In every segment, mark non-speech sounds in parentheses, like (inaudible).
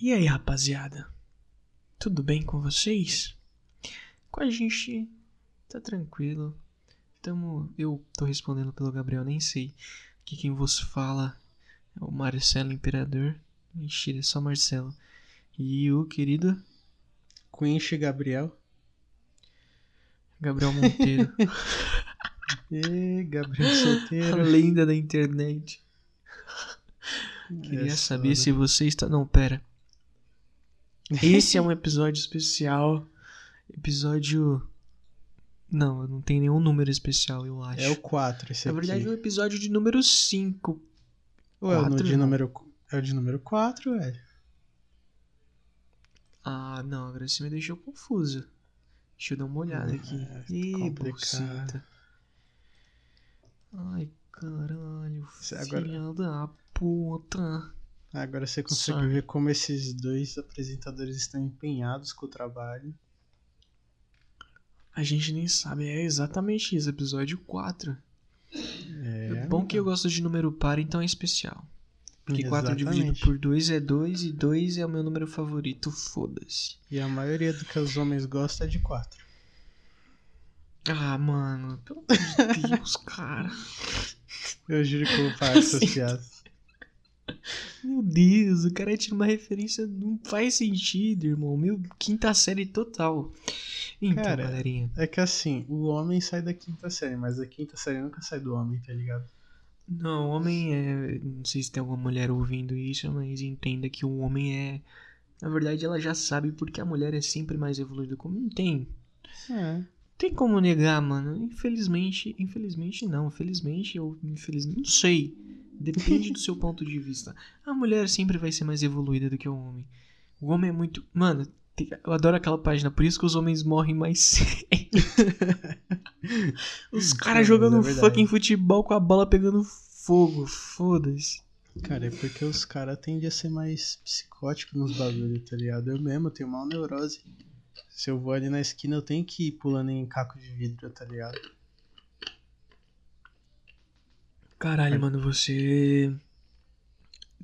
E aí, rapaziada? Tudo bem com vocês? Com a gente tá tranquilo. Tamo, eu tô respondendo pelo Gabriel, nem sei que quem vos fala é o Marcelo Imperador. Mentira, é só Marcelo. E o querido Quinche Gabriel. Gabriel Monteiro, (laughs) E Gabriel a solteiro. lenda da internet. (laughs) Queria É saber se você está. Não, pera. Esse é um episódio especial. Episódio. Não, não tem nenhum número especial, eu acho. É o 4 esse Na aqui. verdade, é o episódio de número 5. Ou é o de não. número... É o de número 4, velho. Ah, não, agora você me deixou confuso. Deixa eu dar uma olhada aqui. É, Ih, buceta. Ai, caralho. Agora- Filha da puta. Agora você consegue ver como esses dois apresentadores estão empenhados com o trabalho. A gente nem sabe, é exatamente isso, episódio 4. É, É bom que eu gosto de número par, então é especial. Porque 4 Exatamente. dividido por 2 é 2 e 2 é o meu número favorito, foda-se. E a maioria do que os homens gostam é de 4. Ah, mano, pelo amor de Deus, (laughs) cara. Eu juro que eu vou parar essas piadas. Meu Deus, o cara tira uma referência, não faz sentido, irmão. Meu, quinta série total. Então, Cara, galerinha. É que assim, o homem sai da quinta série, mas a quinta série nunca sai do homem, tá ligado? Não, homem é. Não sei se tem alguma mulher ouvindo isso, mas entenda que o homem é. Na verdade, ela já sabe porque a mulher é sempre mais evoluída. Como não tem. É. Tem como negar, mano. Infelizmente, infelizmente não. Felizmente ou infelizmente, não sei. Depende do (laughs) seu ponto de vista. A mulher sempre vai ser mais evoluída do que o homem. O homem é muito. Mano, eu adoro aquela página, por isso que os homens morrem mais (laughs) cedo. os Cara, caras jogando é fucking futebol com a bola pegando fogo. Foda-se. Cara, é porque os caras tendem a ser mais psicóticos nos bagulho, tá ligado? Eu mesmo tenho mal neurose. Se eu vou ali na esquina, eu tenho que ir pulando em caco de vidro, tá ligado? Caralho, mano, você.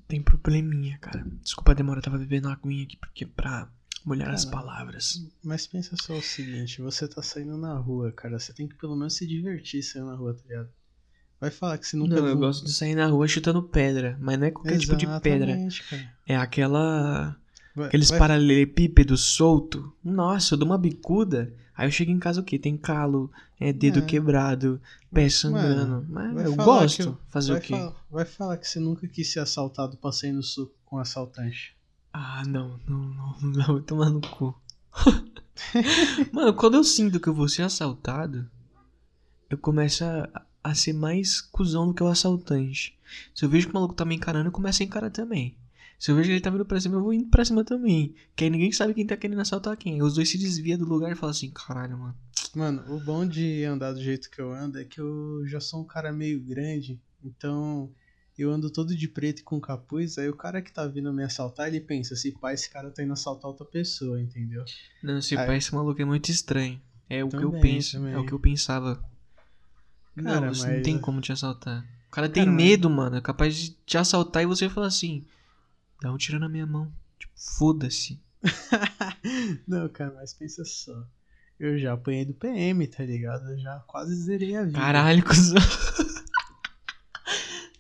Tem probleminha, cara. Desculpa a demora, eu tava bebendo aguinha aqui porque pra molhar as Cara, palavras. Mas pensa só o seguinte, você tá saindo na rua, cara. Você tem que pelo menos se divertir saindo na rua, tá ligado? Vai falar que você nunca Não, eu gosto de sair na rua chutando pedra, mas não é qualquer tipo de pedra. Exatamente, cara. É aquela. Vai- Aqueles vai- paralelepípedos solto. Nossa, eu dou uma bicuda. Aí eu chego em casa o quê? Tem calo, é dedo É. quebrado, pé sangrando. Mas eu gosto. eu- Fazer o quê? falar- vai falar que você nunca quis ser assaltado sair no suco com assaltante. Ah, não, não, não, (laughs) não, tomar no cu. (laughs) Mano, quando eu sinto que eu vou ser assaltado, eu começo a, a ser mais cuzão do que o assaltante. Se eu vejo que o maluco tá me encarando, eu começo a encarar também. Se eu vejo que ele tá vindo pra cima, eu vou indo pra cima também. Que aí ninguém sabe quem tá querendo assaltar quem. Aí os dois se desviam do lugar e falam assim, caralho, mano. Mano, o bom de andar do jeito que eu ando é que eu já sou um cara meio grande, então eu ando todo de preto e com capuz, aí o cara que tá vindo me assaltar, ele pensa, se pá, esse cara tá indo assaltar outra pessoa, entendeu? Não, esse Aí- pai, esse maluco é muito estranho. É o que eu Também, penso, também. é o que eu pensava. Cara, não, você não mas- tem como te assaltar. O cara tem Cara, mas- medo, mano. É capaz de te assaltar e você falar assim: dá um tiro na minha mão. Tipo, foda-se. (laughs) Não, cara, mas pensa só. Eu já apanhei do PM, tá ligado? Eu já quase zerei a vida. Caralho, cuzão.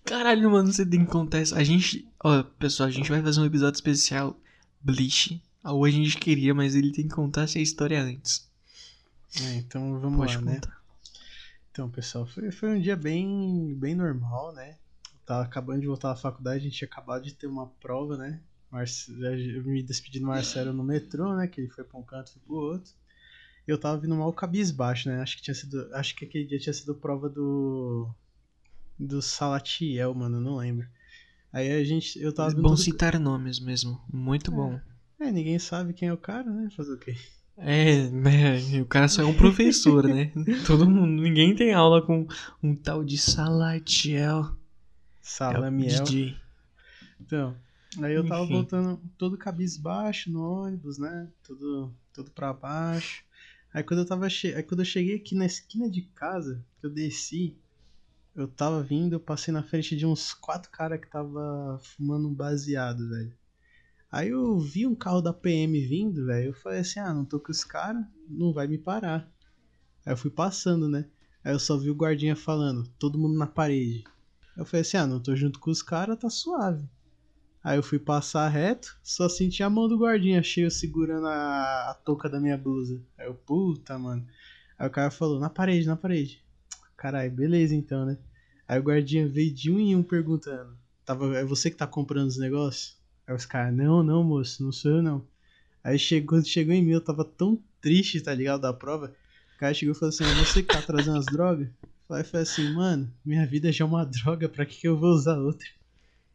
Caralho, mano, você tem que contar essa. A gente. Ó, pessoal, a gente vai fazer um episódio especial Bleach. Hoje a gente queria, mas ele tem que contar essa história antes. É, então vamos Pode lá, né? contar. Então, pessoal, foi, foi um dia bem, bem normal, né? Tava acabando de voltar da faculdade, a gente tinha acabado de ter uma prova, né? Marce- Eu me despedi do Marcelo no metrô, né? Que ele foi pra um canto e pro outro. E eu tava vindo mal cabisbaixo, né? Acho que tinha sido. Acho que aquele dia tinha sido prova do. Do Salatiel, mano, não lembro. Aí a gente. Eu tava É bom todo- citar nomes mesmo. Muito bom. É, ninguém sabe quem é o cara, né? Fazer o quê? É, né? O cara só é um professor, né? (laughs) Todo mundo. Ninguém tem aula com um tal de Salatiel. É Salamiel. DJ. Então, aí eu tava Enfim. voltando todo cabisbaixo no ônibus, né? Tudo, tudo pra baixo. Aí quando eu tava che... aí quando eu cheguei aqui na esquina de casa, que eu desci, eu tava vindo, eu passei na frente de uns quatro caras que tava fumando um baseado, velho. Aí eu vi um carro da PM vindo, velho. Eu falei assim: ah, não tô com os caras, não vai me parar. Aí eu fui passando, né? Aí eu só vi o guardinha falando: todo mundo na parede. Eu falei assim: ah, não tô junto com os caras, tá suave. Aí eu fui passar reto, só senti a mão do guardinha cheio segurando a, a touca da minha blusa. Aí eu, puta, mano. Aí o cara falou: na parede, na parede. Caralho, beleza então, né? Aí o guardinha veio de um em um perguntando: Tava, é você que tá comprando os negócios? Aí os caras: Não, não, moço, não sou eu não. Aí chegou, chegou em mim, eu tava tão triste, tá ligado? Da prova. O cara chegou e falou assim: É você que tá trazendo as drogas? Aí falei assim: Mano, minha vida já é uma droga, pra que, que eu vou usar outra?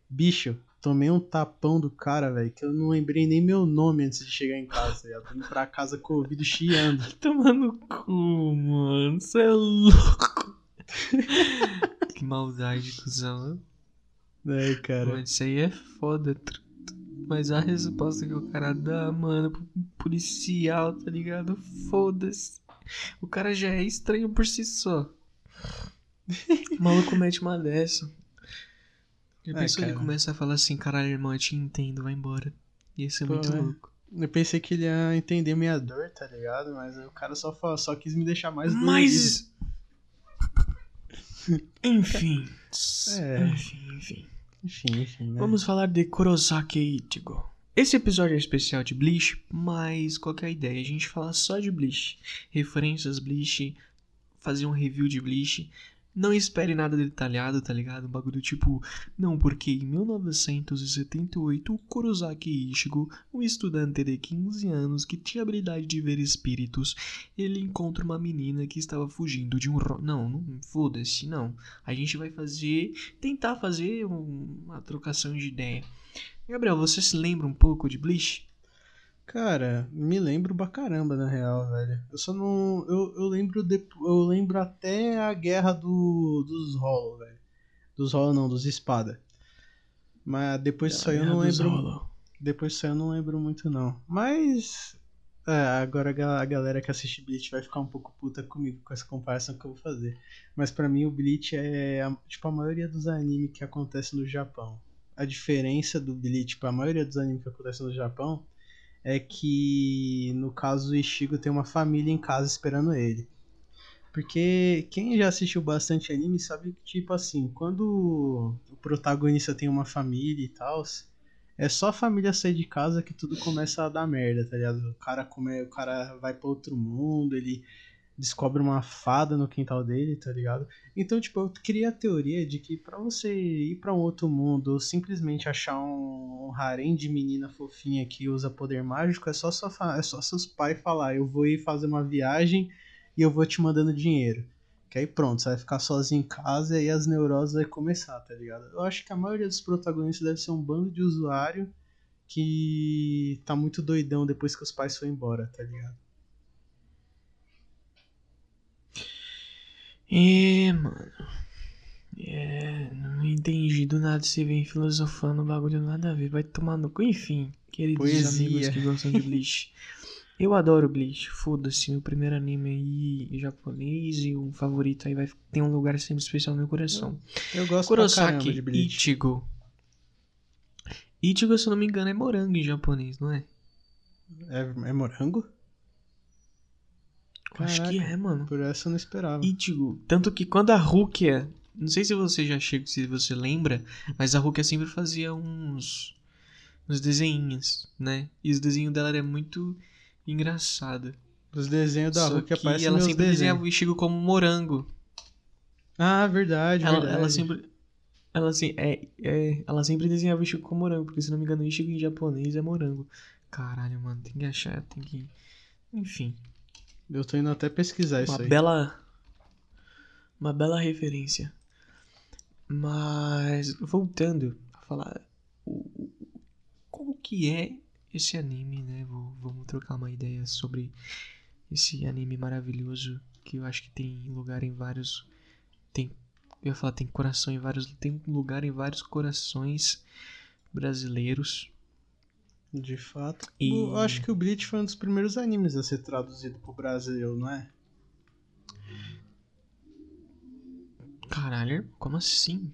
Bicho, tomei um tapão do cara, velho, que eu não lembrei nem meu nome antes de chegar em casa. Eu vim pra casa com o ouvido chiando. (laughs) Tomando cu, mano. Você é louco. (laughs) que maldade, cuzão. É, cara. Mano, isso aí é foda. Mas a resposta que o cara dá, mano, pro policial, tá ligado? Foda-se. O cara já é estranho por si só. O maluco mete uma dessa. Já É, pensou ele cara. começa a falar assim, caralho, irmão, eu te entendo, vai embora. Ia ser Pô, muito é. louco. Eu pensei que ele ia entender minha dor, tá ligado? Mas o cara só, fa- só quis me deixar mais dolorido. Mas. (laughs) Enfim. É. Enfim, enfim. Enfim, enfim, né? Vamos falar de Kurosaki Ichigo. Esse episódio é especial de Bleach, mas qual que é a ideia? A gente falar só de Bleach. Referências Bleach, fazer um review de Bleach. Não espere nada detalhado, tá ligado? Um bagulho tipo, não, porque em 1978 o Kurosaki Ichigo, um estudante de 15 anos que tinha habilidade de ver espíritos, ele encontra uma menina que estava fugindo de um ro... Não, não foda-se, não. A gente vai fazer, tentar fazer um- uma trocação de ideia. Gabriel, você se lembra um pouco de Bleach? Cara, me lembro pra caramba, na real, velho. Eu só não. Eu, eu lembro de, eu lembro até a guerra do, dos Hollow, velho. Dos Hollow não, dos Espada. Mas depois disso aí eu não lembro. Depois disso aí eu não lembro muito, não. Mas. É, agora a ga- a galera que assiste Bleach vai ficar um pouco puta comigo com essa comparação que eu vou fazer. Mas pra mim o Bleach é a- tipo a maioria dos animes que acontece no Japão. A diferença do Bleach pra maioria dos animes que acontecem no Japão é que no caso o Ishigo tem uma família em casa esperando ele. Porque quem já assistiu bastante anime sabe que, tipo assim, quando o protagonista tem uma família e tal, é só a família sair de casa que tudo começa a dar merda, tá ligado? O cara, come, o cara vai pra outro mundo, ele descobre uma fada no quintal dele, tá ligado? Então, tipo, eu criei a teoria de que pra você ir pra um outro mundo ou simplesmente achar um, um harém de menina fofinha que usa poder mágico, é só, sua é só seus pais falar, eu vou ir fazer uma viagem e eu vou te mandando dinheiro. Que aí pronto, você vai ficar sozinho em casa e aí as neuroses vai começar, tá ligado? Eu acho que a maioria dos protagonistas deve ser um bando de usuário que tá muito doidão depois que os pais foram embora, tá ligado? É, mano. É, não entendi do nada você vem filosofando bagulho nada a ver. Vai tomar no cu. Enfim, queridos Poesia. amigos que gostam de Bleach. Eu adoro Bleach, foda-se, meu primeiro anime aí japonês e o favorito aí vai ter um lugar sempre especial no meu coração. Eu gosto pra caramba Kurosaki de Bleach. Ichigo. Ichigo, se eu não me engano, é morango em japonês, não é? É, é morango? Eu Acho que Caraca. é, mano. Por essa eu não esperava. Ichigo. Tanto que quando a Rukia. Não sei se você já chega, se você lembra, mas a Rukia sempre fazia uns. uns desenhinhos, né? E os desenhos dela era muito engraçado. Os desenhos da que aparecem ela nos sempre desenhava desenhos. o Ichigo como morango. Ah, verdade, Ela, verdade. ela sempre. Ela, assim, é, é, ela sempre desenhava o Ichigo como morango, porque se não me engano, o Ichigo em japonês é morango. Caralho, mano, tem que achar, tem que. Enfim. Eu tô indo até pesquisar isso uma aí. bela uma bela referência. Mas voltando a falar o- como que é esse anime né? Vou- vamos trocar uma ideia sobre esse anime maravilhoso que eu acho que tem lugar em vários tem eu ia falar tem coração em vários tem lugar em vários corações brasileiros De fato. E- Eu acho que o Bleach foi um dos primeiros animes a ser traduzido pro Brasil, não é? caralho como assim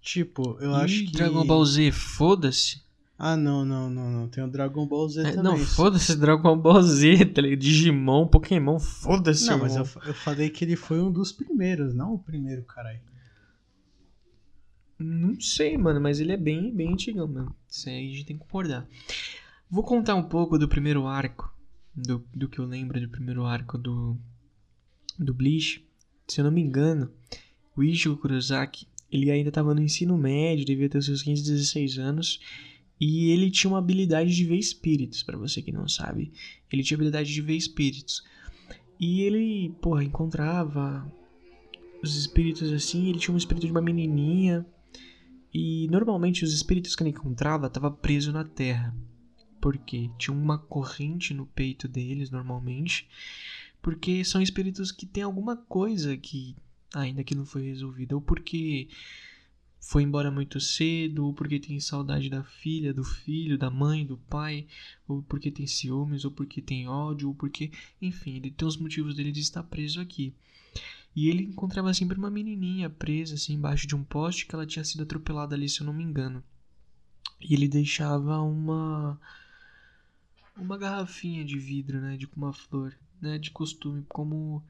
Tipo, eu Ih, acho que. Dragon Ball Z foda-se Ah, não, não, não, não. Tem o Dragon Ball Z É, também. não, foda-se Dragon Ball Z, tá? Digimon, Pokémon, foda-se. Não, mas eu, eu falei que ele foi um dos primeiros, não o primeiro, caralho. Não sei, mano, mas ele é bem, bem antigão mesmo. Isso aí a gente tem que concordar. Vou contar um pouco do primeiro arco, do, do que eu lembro do primeiro arco do, do Bleach. Se eu não me engano, o Ichigo Kurosaki, ele ainda tava no ensino médio, devia ter seus 15, 16 anos. E ele tinha uma habilidade de ver espíritos, pra você que não sabe. Ele tinha habilidade de ver espíritos. E ele, porra, encontrava os espíritos assim. Ele tinha um espírito de uma menininha. E normalmente os espíritos que ele encontrava estavam presos na terra. Porque tinha uma corrente no peito deles, normalmente. Porque são espíritos que têm alguma coisa que ainda que não foi resolvida. Ou porque foi embora muito cedo, ou porque tem saudade da filha, do filho, da mãe, do pai, ou porque tem ciúmes, ou porque tem ódio, ou porque. Enfim, ele tem os motivos dele de estar preso aqui. E ele encontrava sempre uma menininha presa assim embaixo de um poste que ela tinha sido atropelada ali, se eu não me engano. E ele deixava uma uma garrafinha de vidro, né, de uma flor, né, de costume, como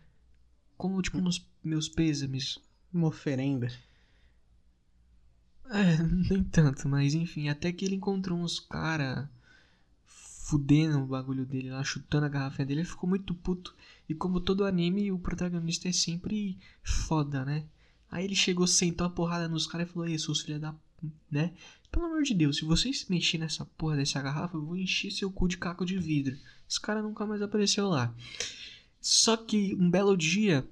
como tipo nos meus pêsames. Uma oferenda. É, (laughs) nem tanto, mas enfim, até que ele encontrou uns cara fudendo o bagulho dele lá, chutando a garrafinha dele, ele ficou muito puto. E como todo anime, o protagonista é sempre foda, né? Aí ele chegou, sentou a porrada nos caras e falou: Ei, seus filha da. né? Pelo amor de Deus, se vocês mexerem nessa porra dessa garrafa, eu vou encher seu cu de caco de vidro. Esse cara nunca mais apareceu lá. Só que um belo dia,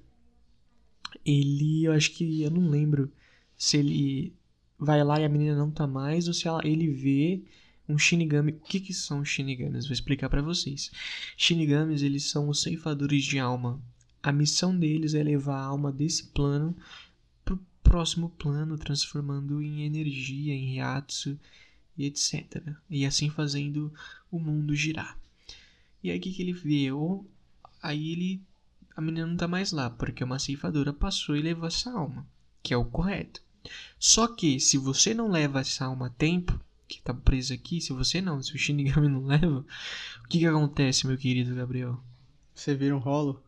ele. Eu acho que. Eu não lembro se ele vai lá e a menina não tá mais, ou se ela, ele vê um Shinigami. O que que são Shinigamis? Vou explicar pra vocês. Shinigamis, eles são os ceifadores de alma. A missão deles é levar a alma desse plano pro próximo plano, transformando em energia, em Ryatsu e etc. E assim fazendo o mundo girar. E aí o que que ele vê? Ou aí ele a menina não tá mais lá, porque uma ceifadora passou e levou essa alma, que é o correto. Só que se você não leva essa alma a tempo, que tá presa aqui, se você não, se o Shinigami não leva, o que que acontece, meu querido Gabriel? Você vira um rolo?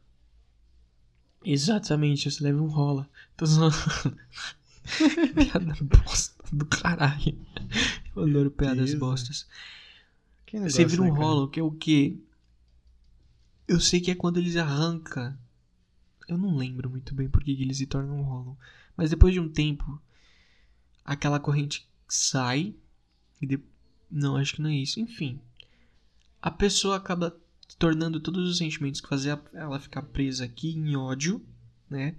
Exatamente, você leva um rola. Tô zoando. (laughs) Piada bosta do caralho. Eu adoro piadas Deus, bostas. Quem não Você vira um né, rolo, que é o quê? Eu sei que é quando eles arrancam. Eu não lembro muito bem por que que eles se tornam um rolo. Mas depois de um tempo, aquela corrente sai. De... Não, acho que não é isso. Enfim. A pessoa acaba tornando todos os sentimentos que fazia ela ficar presa aqui em ódio, né?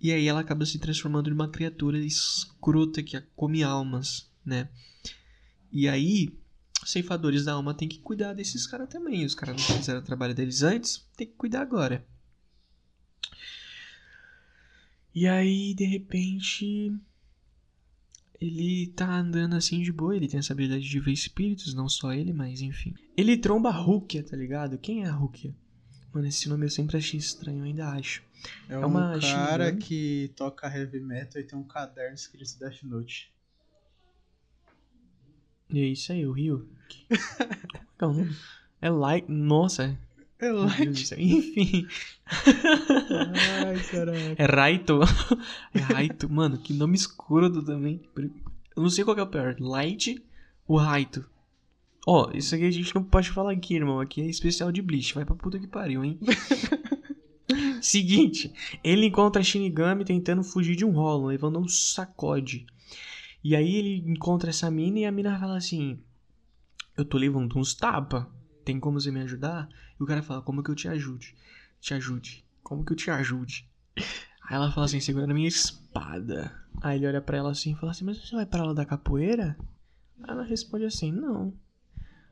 E aí ela acaba se transformando em uma criatura escrota que come almas, né? E aí, os ceifadores da alma tem que cuidar desses caras também. Os caras não fizeram o trabalho deles antes, tem que cuidar agora. E aí, de repente, ele tá andando assim de boa. Ele tem essa habilidade de ver espíritos, não só ele, mas enfim. Ele tromba a Rukia, tá ligado? Quem é a Rukia? Mano, esse nome eu sempre achei estranho, ainda acho. É, É um uma cara Shinigami? que toca heavy metal e tem um caderno escrito Death Note. E é isso aí, o Rio. (laughs) Como é que é o nome? É Light. Nossa, É do céu. Enfim. Ai, caraca. É Raito. É Raito. Mano, que nome escroto também. Eu não sei qual que é o pior. Light ou Raito? Ó, isso aqui a gente não pode falar aqui, irmão. Aqui é especial de Bleach. Vai pra puta que pariu, hein? (laughs) Seguinte. Ele encontra a Shinigami tentando fugir de um rolo, levando um sacode. E aí ele encontra essa mina e a mina fala assim... Eu tô levando uns tapa. Tem como você me ajudar? E o cara fala, como que eu te ajude? Te ajude. Como que eu te ajude? Aí ela fala assim, segurando a minha espada. Aí ele olha pra ela assim e fala assim, mas você vai pra aula da capoeira? Aí ela responde assim, não.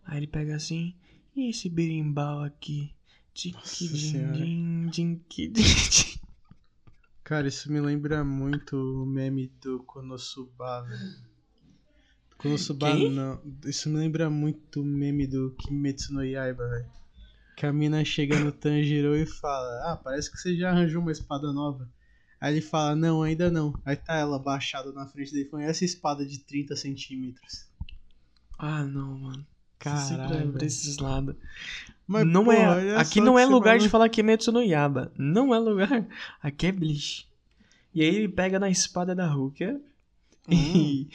Aí ele pega assim, e esse berimbau aqui? Cara, isso me lembra muito o meme do Konosuba, velho. Konosuba Quem? não. Isso me lembra muito o meme do Kimetsu no Yaiba, velho. Que a mina chega no Tanjiro e fala: Ah, parece que você já arranjou uma espada nova. Aí ele fala: Não, ainda não. Aí tá ela baixada na frente dele falando: Essa espada de 30 centímetros. Ah, não, mano. Caralho, pra esses lados. Mas, não pô, é, aqui não é lugar vai de falar Kimetsu no Yaba. Não é lugar. Aqui é Bleach. E aí ele pega na espada da Rukia Hum. e,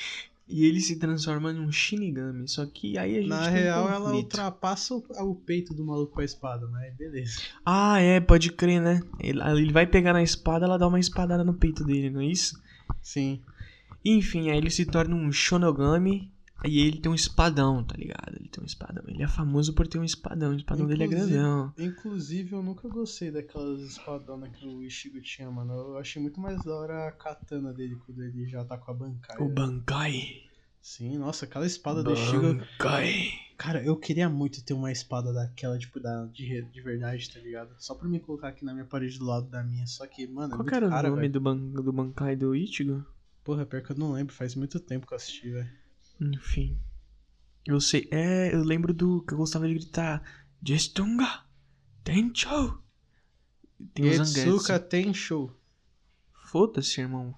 e ele se transforma num Shinigami. Só que aí a gente Na tem um real, ela ultrapassa o, o peito do maluco com a espada, mas beleza. Ah, é, pode crer, né? Ele, ele vai pegar na espada, ela dá uma espadada no peito dele, não é isso? Sim. Enfim, aí ele se torna um Shonogami e ele tem um espadão, tá ligado? Ele tem um espadão. Ele é famoso por ter um espadão. O espadão dele é Inclusive- grandão. Inclusive, eu nunca gostei daquelas espadonas que o Ishigo tinha, mano. Eu achei muito mais da hora a katana dele quando ele já tá com a bancada. O Bankai. Sim, nossa, aquela espada do Ishigo. Bankai. Cara, eu queria muito ter uma espada daquela, tipo, da, de, de verdade, tá ligado? Só pra me colocar aqui na minha parede do lado da minha. Só que, mano, é Qual que era cara, o nome do, ban do Bankai do Ichigo? Porra, pior que eu não lembro, faz muito tempo que eu assisti, velho. Enfim. Eu sei. É, eu lembro do que eu gostava de gritar. Jestunga! Tencho! Tem o Zangetsu. Getsuka Tensho. Foda-se, irmão.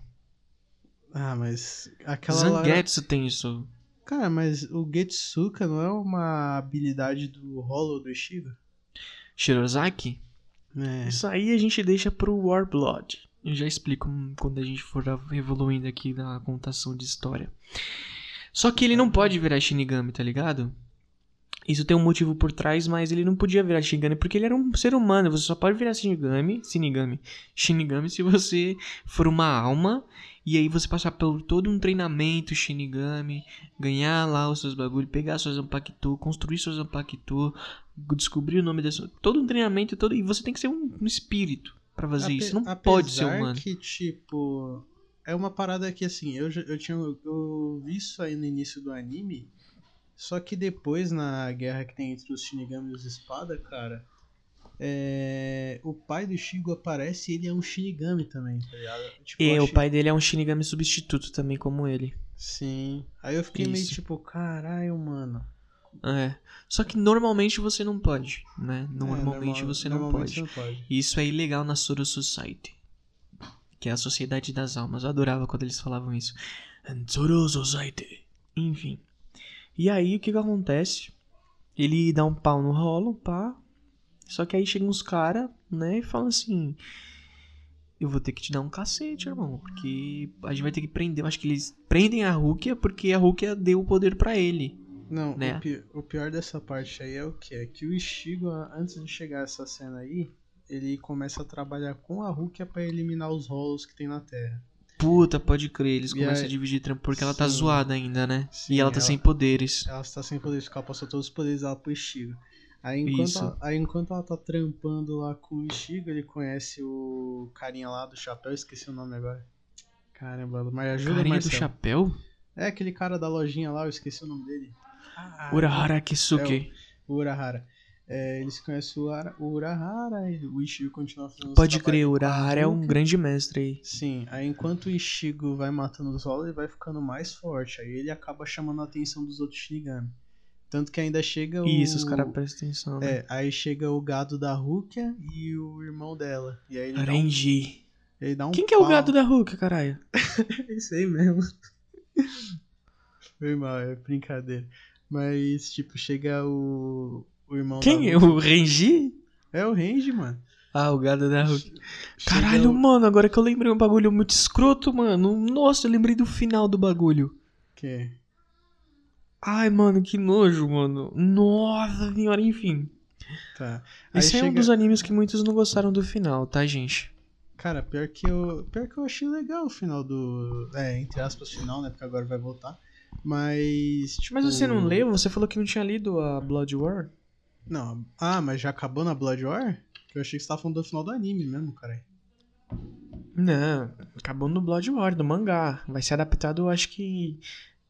Ah, mas aquela lá... Zangetsu tem isso. Cara, mas o Getsuka não é uma habilidade do Hollow do Ishigo? Shirozaki? É. Isso aí a gente deixa pro Warblood. Eu já explico quando a gente for evoluindo aqui na contação de história. Só que ele não pode virar Shinigami, tá ligado? Isso tem um motivo por trás, mas ele não podia virar Shinigami porque ele era um ser humano. Você só pode virar Shinigami, Shinigami, Shinigami se você for uma alma e aí você passar por todo um treinamento Shinigami, ganhar lá os seus bagulhos, pegar suas Zanpakuto, construir suas Zanpakuto, descobrir o nome dessa, todo um treinamento todo e você tem que ser um, um espírito pra fazer Ape- isso. Não pode ser humano. que, tipo, é uma parada que, assim, eu, eu tinha eu vi isso aí no início do anime, só que depois, na guerra que tem entre os Shinigami e os Espada, cara, é, o pai do Shigo aparece e ele é um Shinigami também, tá ligado? Tipo, E o achei- pai dele é um Shinigami substituto também, como ele. Sim. Aí eu fiquei meio Isso. tipo, caralho, mano. É. Só que normalmente você não pode, né? Normalmente É, normal- você não normalmente pode. não pode. E isso é ilegal na Soro Society. Que é a Sociedade das Almas. Eu adorava quando eles falavam isso. Enfim. E aí o que que acontece? Ele dá um pau no rolo, pá. Só que aí chegam uns caras, né, e falam assim: Eu vou ter que te dar um cacete, irmão. Porque a gente vai ter que prender. Eu acho que eles prendem a Rukia porque a Rukia deu o poder pra ele. Não, né? o, pi- o pior dessa parte aí é o que? É que o Ishigo, antes de chegar essa cena aí, ele começa a trabalhar com a Rukia pra eliminar os rolos que tem na Terra. Puta, pode crer. Eles E começam aí- a dividir trampo porque ela tá Sim. zoada ainda, né? Sim, e ela tá ela- sem poderes. Ela está sem poder ficar, passou todos os poderes dela pro Ishigo. Aí enquanto, ela, aí enquanto ela tá trampando lá com o Ishigo, ele conhece o carinha lá do chapéu, esqueci o nome agora. Caramba, mas ajuda Carinha do Marcelo. chapéu? É aquele cara da lojinha lá, eu esqueci o nome dele. Ah, Urahara Kisuke. O Urahara. É, eles conhecem o, Ara, o Urahara e o Ishigo continua fazendo Pode crer, o Urahara é um Rukia. grande mestre aí. Sim, aí enquanto o Ishigo vai matando os rolos, ele vai ficando mais forte. Aí ele acaba chamando a atenção dos outros Shinigami. Tanto que ainda chega o. Isso, os caras prestam atenção. né? É, aí chega o gado da Rukia e o irmão dela. E aí ele dá um, ele dá um Quem que é o pau. gado da Hulk, caralho? (laughs) Isso aí mesmo. Foi mal, é brincadeira. Mas, tipo, chega o, o irmão Quem? O Renji? É o Range, mano. Ah, o gado da Hulk. Chega Caralho, mano, agora que eu lembrei um bagulho muito escroto, mano. Nossa, eu lembrei do final do bagulho. Que? Ai, mano, que nojo, mano. Nossa senhora, enfim. Tá. Aí Esse é um chega- dos animes que muitos não gostaram do final, tá, gente? Cara, pior que eu. Pior que eu achei legal o final do. É, entre aspas, final, né? Porque agora vai voltar. Mas. Tipo... Mas você não leu? Você falou que não tinha lido a Blood War? Não. Ah, mas já acabou na Blood War? Eu achei que você tava falando do final do anime mesmo, cara. Não, acabou no Blood War, do mangá. Vai ser adaptado, acho que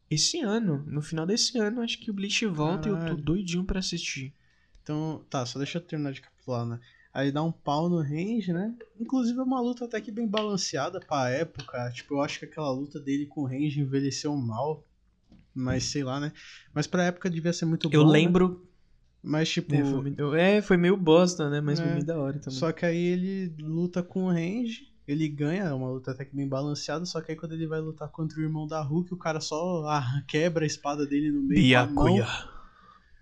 esse ano. No final desse ano, acho que o Bleach volta e eu Caralho. tô doidinho pra assistir. Então, tá, só deixa eu terminar de capitular, né? Aí dá um pau no range, né? Inclusive é uma luta até que bem balanceada pra época. Tipo, eu acho que aquela luta dele com o range envelheceu mal. Mas sei lá, né? Mas pra época devia ser muito bom. eu né? Mas tipo. É foi, meio- é, foi meio bosta, né? Mas foi É, meio da hora também. Só que aí ele luta com o range. ele ganha uma luta até que bem balanceada, só que aí quando ele vai lutar contra o irmão da Hulk, o cara só ah, quebra a espada dele no meio. Byakuya.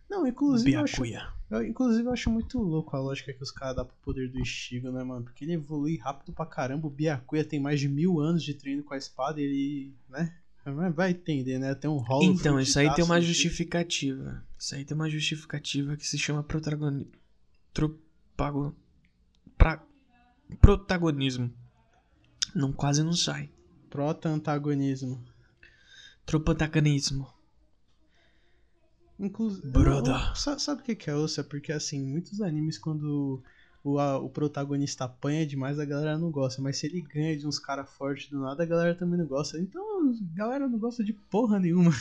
Não, inclusive eu, acho, eu, inclusive eu acho muito louco a lógica que os caras dão pro poder do Ishigo, né, mano? Porque ele evolui rápido pra caramba, o Byakuya tem mais de mil anos de treino com a espada e ele, né? Vai entender, né? Tem um rolo Então, isso aí tem uma justificativa. Isso aí tem uma justificativa que se chama protagoni... tropago... pra... protagonismo. Não, quase não sai. Prota-antagonismo. Tropotagonismo. Inclusive. Brother. Sabe o que que é osso? É porque, assim, muitos animes, quando o, a- o protagonista apanha demais, a galera não gosta. Mas se ele ganha de uns caras fortes do nada, a galera também não gosta. Então, a galera não gosta de porra nenhuma.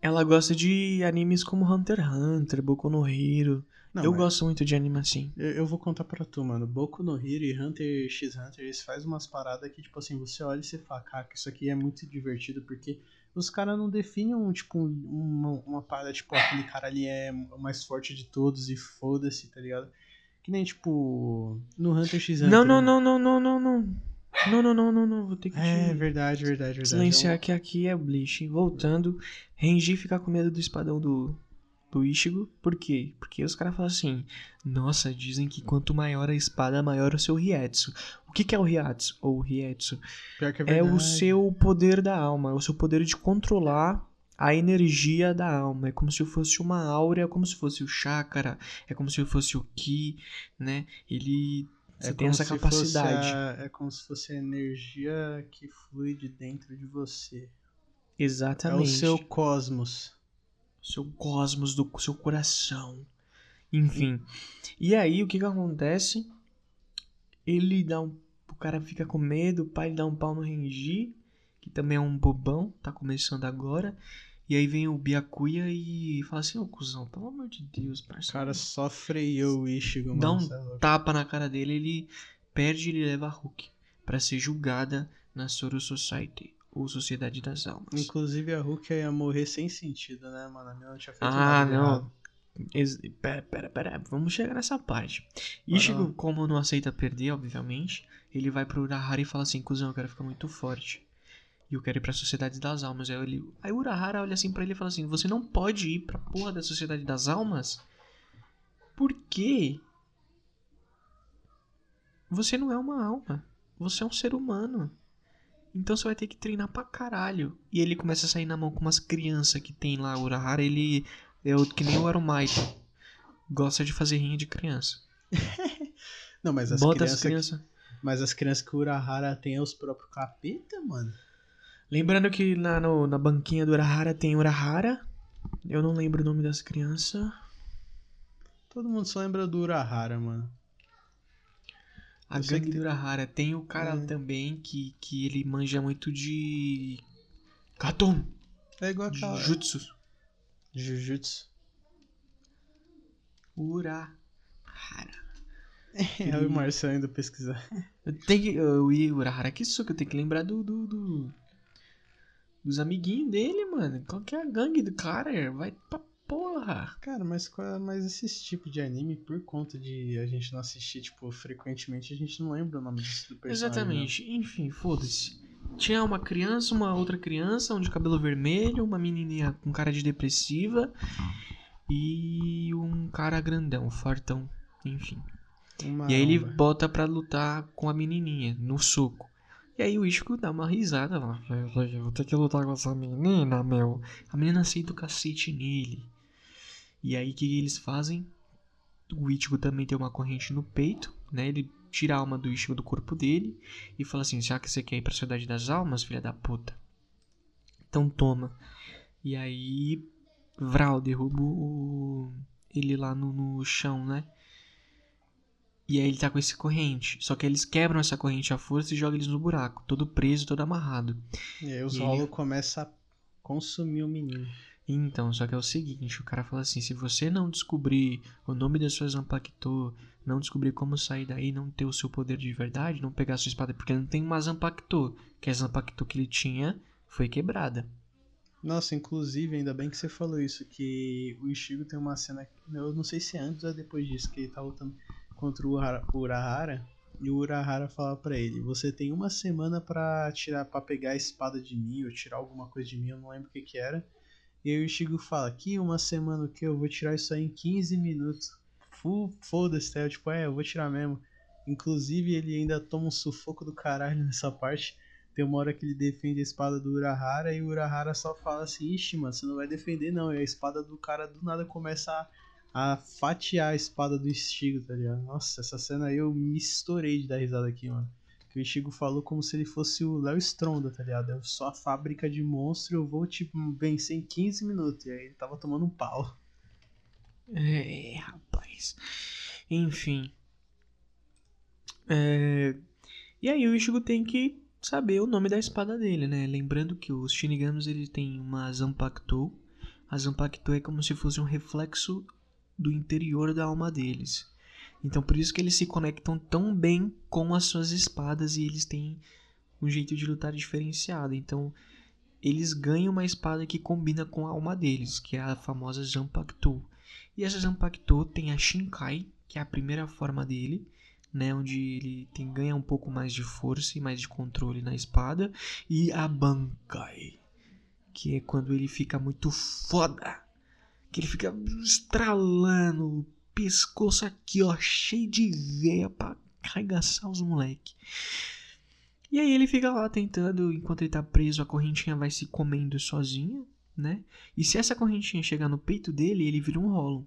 Ela gosta de animes como Hunter x Hunter, Boku no Hero. Não, eu gosto muito de anime assim. Eu, eu vou contar pra tu, mano. Boku no Hero e Hunter x Hunter, eles fazem umas paradas que, tipo assim, você olha e você fala, cara, que isso aqui é muito divertido, porque os caras não definem um, tipo, um- uma, uma parada, tipo, aquele cara ali é o mais forte de todos e foda-se, tá ligado? Que nem, tipo, no Hunter x Hunter. Não, não, não, não, não, não, não. Não, não, não, não, não. Vou ter que É, te verdade, verdade, verdade. silenciar É que aqui é Bleach. Voltando, Renji fica com medo do espadão do, do Ishigo. Por quê? Porque os caras falam assim: Nossa, dizem que quanto maior a espada, maior o seu Rietsu. O que, que é o Rietsu? Ou Rietsu? Pior que é É verdade. o seu poder da alma, é o seu poder de controlar a energia da alma. É como se fosse uma áurea, é como se fosse o chakra, é como se fosse o ki, né? Ele você tem essa capacidade. a- é como se fosse a energia que flui de dentro de você. Exatamente. É o seu cosmos. seu cosmos do seu coração. Enfim. E aí o que que acontece? Ele dá um o cara fica com medo, o pai dá um pau no Renji, que também é um bobão, tá começando agora. E aí vem o Byakuya e fala assim, ô cuzão, pelo amor de Deus, O parceiro. cara só freou o Ishigo, Dá mano. um cê é tapa na cara dele, ele perde e ele leva a Hulk pra ser julgada na Soro Society, ou Sociedade das Almas. Inclusive a Hulk ia morrer sem sentido, né, mano? A tinha feito Ah, não. errado. Ex- Pera, pera, pera, vamos chegar nessa parte. Ishigo, como não aceita perder, obviamente, ele vai pro Urahara e fala assim: Cuzão, eu quero ficar muito forte. E eu quero ir pra Sociedade das Almas. Aí, ele... Aí o Urahara olha assim pra ele e fala assim: Você não pode ir pra porra da Sociedade das Almas? Por quê? Você não é uma alma. Você é um ser humano. Então você vai ter que treinar pra caralho. E ele começa a sair na mão com umas crianças que tem lá. O Urahara, ele é o, que nem o Arumaito. Gosta de fazer rinha de criança. (laughs) Não, mas as Bota crianças. as crianças. Mas as crianças que o Urahara tem é os próprios capeta, mano. Lembrando que na, no- na banquinha do Urahara tem Urahara. Eu não lembro o nome das crianças. Todo mundo só lembra do Urahara, mano. A Eu gangue que do Urahara. Tem o cara É. também que, que ele manja muito de. Katon! É igual De aquela. Jutsu. Jujutsu. Urahara. (laughs) É o Marcelo indo pesquisar. Eu tenho que. Eu ia Urahara que eu tenho que lembrar do. do, do- dos amiguinhos dele, mano. Qual que é a gangue do cara? Vai pra porra. Cara, mas, qual- mas esses tipos de anime, por conta de a gente não assistir, tipo, frequentemente, a gente não lembra o nome do personagem. né? Exatamente. Enfim, foda-se. Tinha uma criança, uma outra criança, um de cabelo vermelho, uma menininha com cara de depressiva e um cara grandão, fortão, enfim. Uma E aí ele bota pra lutar com a menininha, no soco. E aí o Ishiko dá uma risada lá. Eu vou ter que lutar com essa menina, meu. A menina aceita o cacete nele. E aí o que eles fazem? O Ichigo também tem uma corrente no peito, né? Ele tira a alma do Ichigo do corpo dele e fala assim: já que você quer ir pra Cidade das Almas, filha da puta? Então toma. E aí, Vral derruba o... ele lá no, no chão, né? E aí ele tá com esse corrente. Só que eles quebram essa corrente à força e jogam eles no buraco. Todo preso, todo amarrado. E aí os e rolos ele- começam a consumir o menino. Então, só que é o seguinte, o cara fala assim, se você não descobrir o nome das suas Zanpakuto, não descobrir como sair daí, não ter o seu poder de verdade, não pegar a sua espada, porque não tem uma Zanpakuto, que a Zanpakuto que ele tinha foi quebrada. Nossa, inclusive, ainda bem que você falou isso, que o Ishigo tem uma cena, eu não sei se é antes ou depois disso, que ele tá lutando contra o Urahara, E o Urahara fala pra ele: Você tem uma semana pra tirar para pegar a espada de mim, ou tirar alguma coisa de mim, eu não lembro o que que era. E aí o Ishigo fala: Que uma semana o que? Eu vou tirar isso aí em 15 minutos. Foda-se, tá? Tipo, é, eu vou tirar mesmo. Inclusive, ele ainda toma um sufoco do caralho (laughs) nessa parte. Tem uma hora que ele defende a espada do Urahara e o Urahara só fala assim: Ixi, mano, você não vai defender não. E a espada do cara do nada começa a a fatiar a espada do Istigo, tá ligado? Nossa, essa cena aí eu me estourei de dar risada aqui, mano. Que o Istigo falou como se ele fosse o Léo Stronda, tá ligado? Eu sou a fábrica de monstro, eu vou, tipo, vencer em 15 minutos. E aí ele tava tomando um pau. É, rapaz. Enfim. É... E aí o Ichigo tem que saber o nome da espada dele, né? Lembrando que os Shinigamis ele tem uma Zanpakuto. A Zanpakuto é como se fosse um reflexo do interior da alma deles. Então por isso que eles se conectam tão bem com as suas espadas e eles têm um jeito de lutar diferenciado. Então eles ganham uma espada que combina com a alma deles, que é a famosa Zanpakuto. E essa Zanpakuto tem a Shinkai, que é a primeira forma dele, né, onde ele tem ganha um pouco mais de força e mais de controle na espada, e a Bankai, que é quando ele fica muito foda que ele fica estralando o pescoço aqui, ó, cheio de veia pra arregaçar os moleque. E aí ele fica lá tentando, enquanto ele tá preso, a correntinha vai se comendo sozinha, né? E se essa correntinha chegar no peito dele, ele vira um Rollon.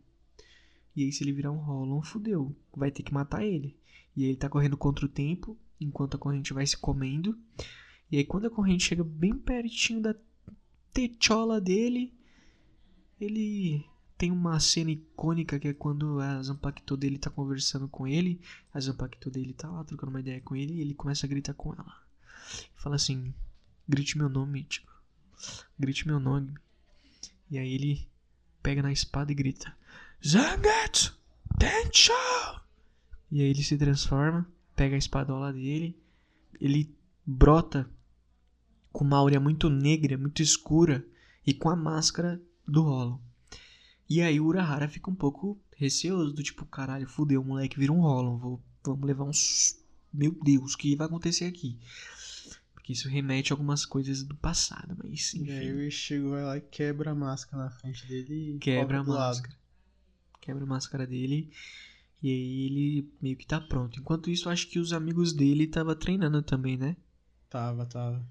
E aí se ele virar um Rollon, fudeu. Vai ter que matar ele. E aí ele tá correndo contra o tempo, enquanto a corrente vai se comendo. E aí quando a corrente chega bem pertinho da techola dele, ele tem uma cena icônica que é quando a Zanpakuto dele tá conversando com ele, a Zanpakuto dele tá lá trocando uma ideia com ele e ele começa a gritar com ela. Fala assim: "Grite meu nome, tipo. Grite meu nome". E aí ele pega na espada e grita: "Zangetsu! Tencho!" E aí ele se transforma, pega a espadola dele, ele brota com uma áurea muito negra, muito escura e com a máscara do rolo. E aí o Urahara fica um pouco receoso, do tipo, caralho, fudeu, o moleque vira um rolo, vou, vamos levar uns... Meu Deus, o que vai acontecer aqui? Porque isso remete a algumas coisas do passado, mas enfim. E aí o Ishigo vai lá e quebra a máscara na frente dele e Quebra a máscara. Lado. Quebra a máscara dele e aí ele meio que tá pronto. Enquanto isso, acho que os amigos dele tava treinando também, né? Tava, tava.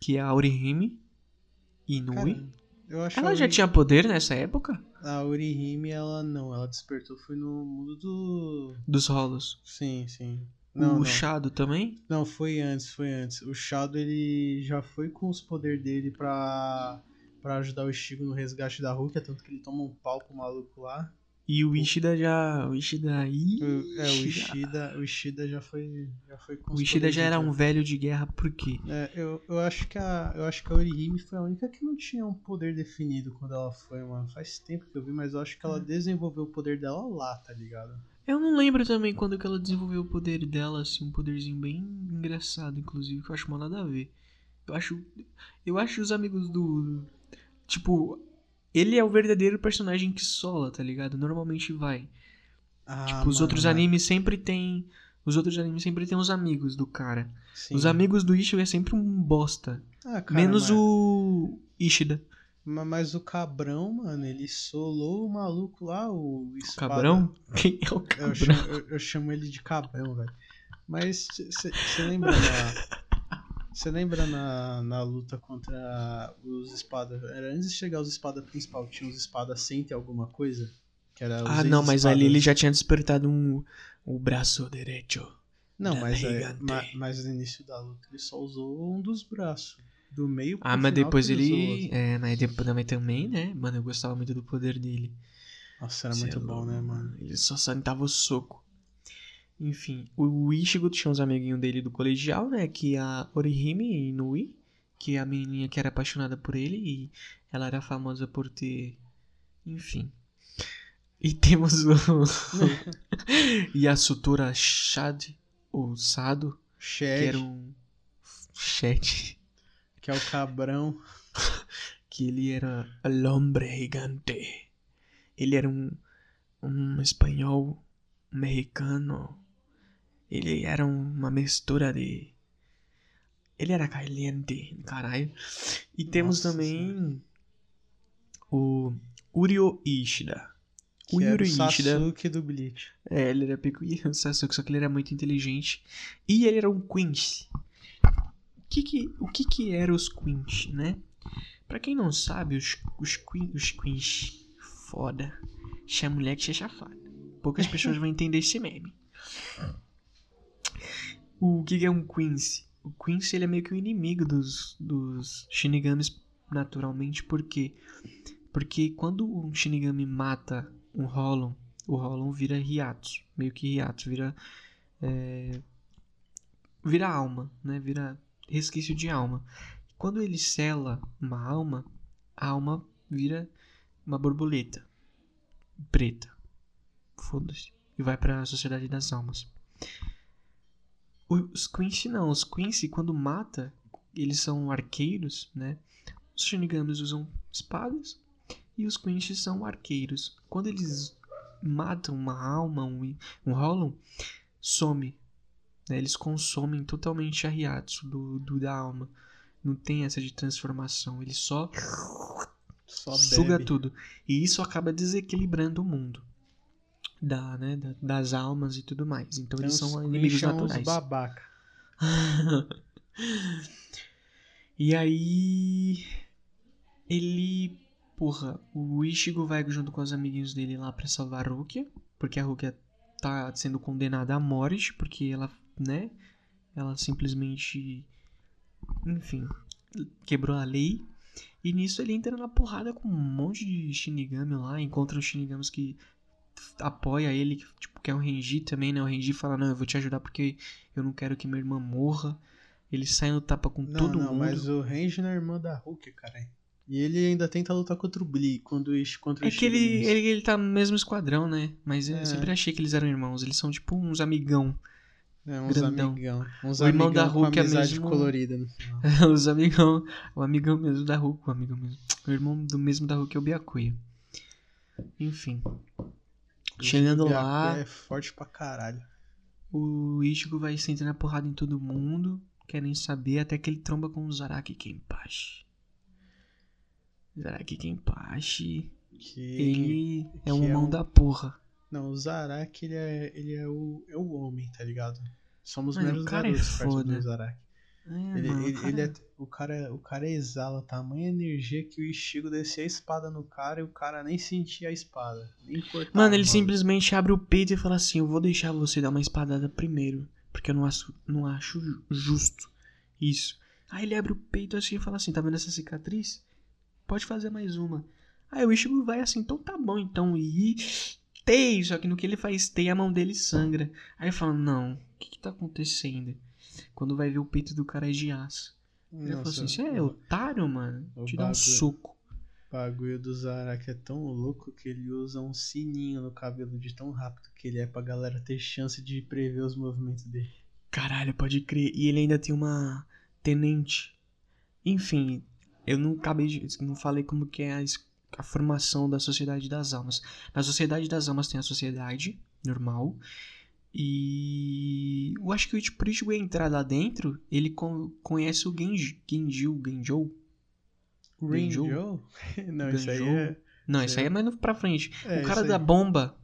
Que é a Orihime, Inui... Caramba ela Uri... já tinha poder nessa época? A Urihime, ela não, ela despertou foi no mundo do... Dos rolos. Sim, sim. Não, o não. Shado também? Não, foi antes, foi antes. O Shado, ele já foi com os poderes dele pra, pra ajudar o Shigo no resgate da é tanto que ele toma um pau pro maluco lá. E o Ishida já. O Ishida aí. É, o Ishida, o Ishida já foi. Já foi o Ishida já era um velho de guerra, por quê? É, eu, eu acho que a. Eu acho que a Orihime foi a única que não tinha um poder definido quando ela foi, mano. Faz tempo que eu vi, mas eu acho que ela hum. desenvolveu o poder dela lá, tá ligado? Eu não lembro também quando que ela desenvolveu o poder dela, assim, um poderzinho bem engraçado, inclusive, que eu acho mal nada a ver. Eu acho. Eu acho os amigos do. Tipo, ele é o verdadeiro personagem que sola, tá ligado? Normalmente vai. Ah, tipo, os mano, outros animes sempre tem. Os outros animes sempre tem os amigos do cara. Sim. Os amigos do Ishida é sempre um bosta. Ah, cara, menos mas... o Ishida. Mas o cabrão, mano, ele solou o maluco lá, o. o cabrão? Quem é o cabrão? Eu chamo, eu, eu chamo ele de cabrão, velho. Mas você lembra da. (laughs) Você lembra na, na luta contra os espadas? Era antes de chegar os espadas principal, tinha os espadas sente alguma coisa? Que era ah, não, mas ali ele já tinha despertado um, o braço direito. Não, mas, é, mas, mas no início da luta ele só usou um dos braços. Do meio pro Ah, mas depois ele. É, mas depois também, né? Mano, eu gostava muito do poder dele. Nossa, era Sei muito bom, né, mano? Ele só sentava o soco. Enfim, o Ichigo tinha uns amiguinhos dele do colegial, né? Que é a Orihime Inui, que é a menininha que era apaixonada por ele e ela era famosa por ter. Enfim. E (laughs) temos o. (laughs) Yasutora Shad, ou Sado, Shed. que era um. Shed. Que é o cabrão. (laughs) que ele era el hombre gigante. Ele era um, um espanhol mexicano Ele era uma mistura de. Ele era caliente, caralho. E temos Nossa também o Urio Ishida. O era Yuri o Ishida. Sasuke do Bleach. É, ele era peculiar, (laughs) o Sasuke, só que ele era muito inteligente. E ele era um Quincy. O que que, o que que eram os Quincy, né? Pra quem não sabe, os, os, Quin, os Quincy, foda. Chama mulher que é chafada. Poucas (laughs) pessoas vão entender esse meme. O que é um Quincy? O Quincy, ele é meio que o inimigo dos, dos Shinigamis naturalmente, por quê? Porque quando um Shinigami mata um Hollow, o Hollow vira Hiatsu, meio que Hiatsu, vira é, vira alma, né? Vira resquício de alma. Quando ele sela uma alma, a alma vira uma borboleta preta. Foda-se. E vai pra Sociedade das Almas. Os Quincy não, os Quincy quando mata, eles são arqueiros, né? Os Shinigamis usam espadas e os Quincy são arqueiros. Quando eles matam uma alma, um, um Hollow, some. né? Eles consomem totalmente a Hyatsu do, do, da alma. Não tem essa de transformação. Ele só Só suga tudo. E isso acaba desequilibrando o mundo. Da, né, da- das almas e tudo mais. Então eles são inimigos naturais. babaca. (laughs) e aí. Ele. Porra, o Ishigo vai junto com os amiguinhos dele lá pra salvar a Rukia. Porque a Rukia tá sendo condenada à morte. Porque ela, né? Ela simplesmente. Enfim. Quebrou a lei. E nisso ele entra na porrada com um monte de Shinigami lá. Encontra os Shinigamis que apoia ele, que, tipo, que é o Renji também, né? O Renji fala, não, eu vou te ajudar porque eu não quero que minha irmã morra. Ele sai no tapa com Não, todo não, mundo. mas o Range não é irmão da Hulk, cara. E ele ainda tenta lutar contra o Blee, quando contra o É que ele, ele, ele tá no mesmo esquadrão, né? Mas eu É. sempre achei que eles eram irmãos. Eles são tipo uns amigão. É, uns grandão. amigão. Uns O irmão da Hulk é mesmo- colorida no final. (laughs) Os amigão. O amigão mesmo da Hulk. O amigão mesmo. O irmão do mesmo da Hulk é o Byakuya. Enfim. Chegando O lá, É forte pra caralho. o Ichigo vai sentando a porrada em todo mundo. Querem saber até que ele tromba com o Zaraki Kenpachi. Zaraki Kenpachi. Que Ele é um que é mão um- da porra. Não, o Zaraki, ele é, ele é, o, é o homem, tá ligado? Somos meros cara é garotos perto foda. do Zaraki. É, Ele, mano, ele, cara- ele é, o, cara, o cara exala tamanha energia que o Ishigo descia a espada no cara e o cara nem sentia a espada. Nem cortava. Mano, ele simplesmente abre o peito e fala assim: Eu vou deixar você dar uma espadada primeiro. Porque eu não acho, não acho ju- justo isso. Aí ele abre o peito assim e fala assim: Tá vendo essa cicatriz? Pode fazer mais uma. Aí o Ichigo vai assim: Então tá bom, então. E. Tei! Só que no que ele faz tei, a mão dele sangra. Aí fala: Não, o que que tá acontecendo? Quando vai ver o peito do cara é de aço. Ele falou assim: Você é otário, mano? o Te dá um soco. O bagulho do Zaraki é tão louco que ele usa um sininho no cabelo de tão rápido que ele é pra galera ter chance de prever os movimentos dele. Caralho, pode crer. E ele ainda tem uma tenente. Enfim, eu não acabei de. Não falei como que é a, a formação da Sociedade das Almas. Na Sociedade das Almas tem a sociedade normal. E. Eu acho que o Ichi- pro Ichigo entrar lá dentro, ele con- conhece o Genji, Genjou. O Ganjou? Rinjo? (laughs) Não, isso aí é. Não, isso aí é mais no- pra frente. é o cara da bomba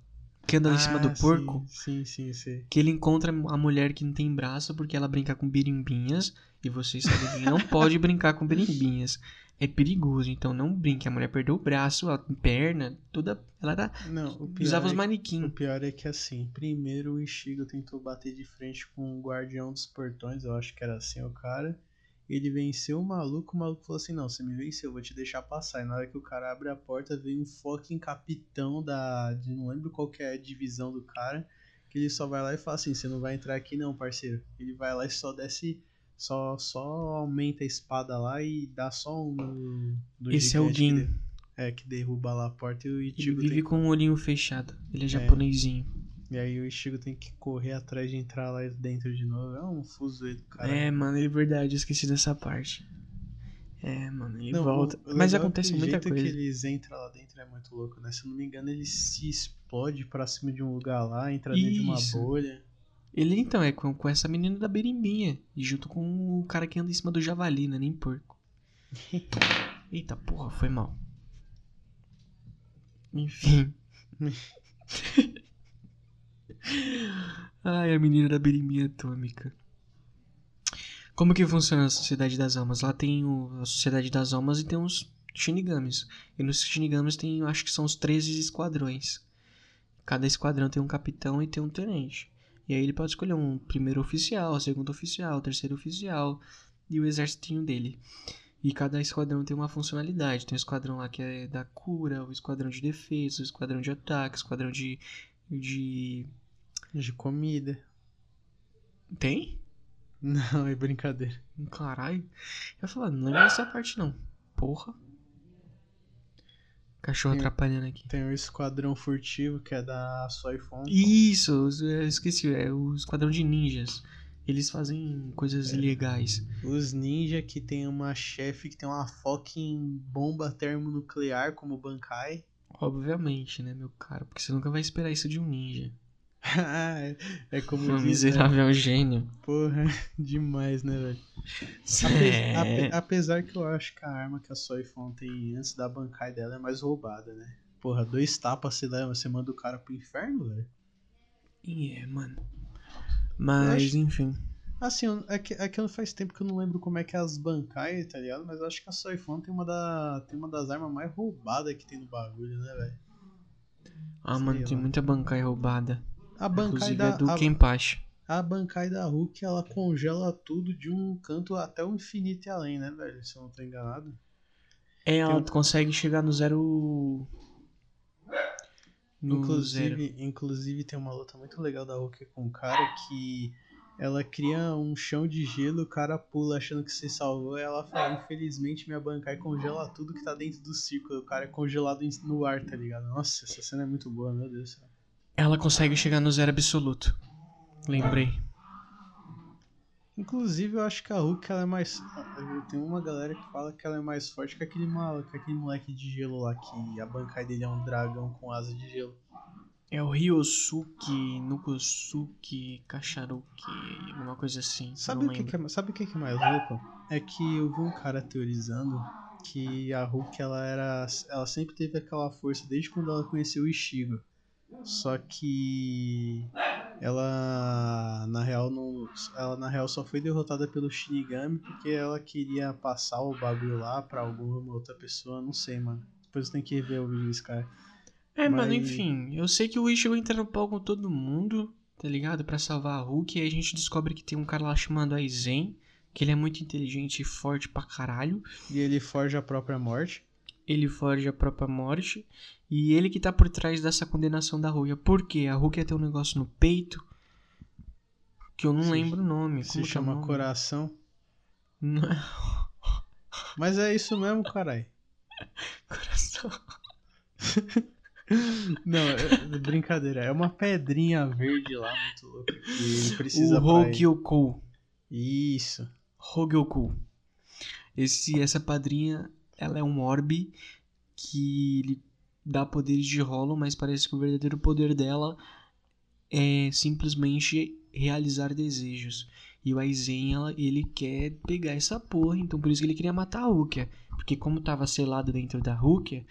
que anda em cima do Ah, porco. Sim, sim, sim. sim. que ele encontra a mulher que não tem braço porque ela brinca com birimbinhas e vocês sabem que não pode brincar com birimbinhas. É perigoso, então não brinque. A mulher perdeu o braço, a perna, toda. Ela era, Não, o usava os é, o manequins. pior é que assim, primeiro o Ishigo tentou bater de frente com o guardião dos portões, eu acho que era assim o cara. Ele venceu o maluco, o maluco falou assim: Não, você me venceu, eu vou te deixar passar. E na hora que o cara abre a porta, vem um fucking capitão da. De, não lembro qual que é a divisão do cara. Que ele só vai lá e fala assim: Você não vai entrar aqui, não, parceiro. Ele vai lá e só desce. Só, só aumenta a espada lá e dá só um no, no Esse é o que Gin. é, que derruba lá a porta e o Ele Ichigo vive tem com o olhinho fechado. Ele é japonesinho. e aí o Ishigo tem que correr atrás de entrar lá dentro de novo. É um fuso do cara. É, mano, é verdade, eu esqueci dessa parte. É, mano, ele Não, volta. o- o Mas é acontece muita jeito coisa. que eles entram lá dentro é muito louco, né? Se eu não me engano, ele se explode pra cima de um lugar lá, entra dentro de uma Isso. bolha. Ele então é com, com essa menina da berimbinha. E junto com o cara que anda em cima do javali, né? Nem porco. (laughs) Eita porra, foi mal. Enfim. (laughs) Ai, a menina da berimbinha atômica. Como que funciona a Sociedade das Almas? Lá tem o, a Sociedade das Almas e tem uns Shinigamis. E nos Shinigamis tem, acho que são os 13 esquadrões. Cada esquadrão tem um capitão e tem um tenente. E aí ele pode escolher um primeiro oficial, segundo oficial, terceiro oficial e o exército dele. E cada esquadrão tem uma funcionalidade. Tem um esquadrão lá que é da cura, o esquadrão de defesa, o esquadrão de ataque, o esquadrão de. de. De comida. Tem? Não, é brincadeira. Caralho. Eu ia falar, não lembro dessa parte não. Porra. Cachorro Tem- atrapalhando aqui. Tem o Esquadrão Furtivo, que é da Soifon. Isso, eu esqueci, é o esquadrão de ninjas. Eles fazem coisas ilegais. Os ninja que tem uma chefe que tem uma fucking bomba termonuclear como Bankai. Obviamente, né, meu cara? Porque você nunca vai esperar isso de um ninja. (laughs) é como Um diz, né? miserável é um gênio. Porra, (laughs) demais, né, velho? É. ape- apesar que eu acho que a arma que a Soifon tem antes da Bankai dela é mais roubada, né? Porra, dois tapas você leva, você manda o cara pro inferno, velho. E é, mano. Mas, acho- enfim. Assim, é que, é que faz tempo que eu não lembro como é que é as Bankai, tá ligado? Mas eu acho que a Soifon tem uma, da, tem uma das armas mais roubadas que tem no bagulho, né, velho? Ah, Sei mano, tem lá. muita bancai roubada. A Bankai Inclusive da. é do a- Kenpachi. A Bankai da Hulk, ela congela tudo de um canto até o infinito e além, né, velho? Se eu não tô enganado. É, ela um- consegue chegar no zero. No zero. inclusive, inclusive, tem uma luta muito legal da Hulk com um cara que ela cria um chão de gelo, o cara pula achando que se salvou, e ela fala, infelizmente minha Bankai congela tudo que tá dentro do círculo. O cara é congelado no ar, tá ligado? Nossa, essa cena é muito boa, meu Deus do céu. Ela consegue chegar no zero absoluto. Lembrei. Inclusive, eu acho que a Hulk ela é mais. Tem uma galera que fala que ela é mais forte que aquele, mal... que aquele moleque de gelo lá, que a Bankai dele é um dragão com asa de gelo. É o Ryosuke, Nukosuke, Kacharuki, alguma coisa assim. Sabe não o, que, que é, sabe o que é mais louco? É que eu vi um cara teorizando que a Hulk ela era. Ela sempre teve aquela força desde quando ela conheceu o Ishigo. Só que ela na real não. Ela na real só foi derrotada pelo Shinigami porque ela queria passar o bagulho lá pra alguma outra pessoa, não sei, mano. Depois tem que ver o vídeo desse cara. É, mano, Mas- enfim. Eu sei que o Ichigo entra no pau com todo mundo, tá ligado? Pra salvar a Hulk. E aí a gente descobre que tem um cara lá chamado Aizen. Que ele é muito inteligente e forte pra caralho. E ele forja a própria morte. Ele foge a própria morte. E ele que tá por trás dessa condenação da Hulk. Por quê? A Hulk ia ter um negócio no peito. Que eu não Se- lembro o nome. Se Como é chama nome? coração. Não é Mas é isso mesmo, caralho. (laughs) coração. (laughs) Não, é, brincadeira. É uma pedrinha verde lá, muito louca. Que ele precisa O. Hogyoku. Isso. Hogyoku. Esse, essa padrinha, ela é um orbe que ele dá poderes de Hollow, mas parece que o verdadeiro poder dela é simplesmente realizar desejos. E o Aizen, ela, ele quer pegar essa porra, então por isso que ele queria matar a Rukia. Porque como tava selado dentro da Rukia,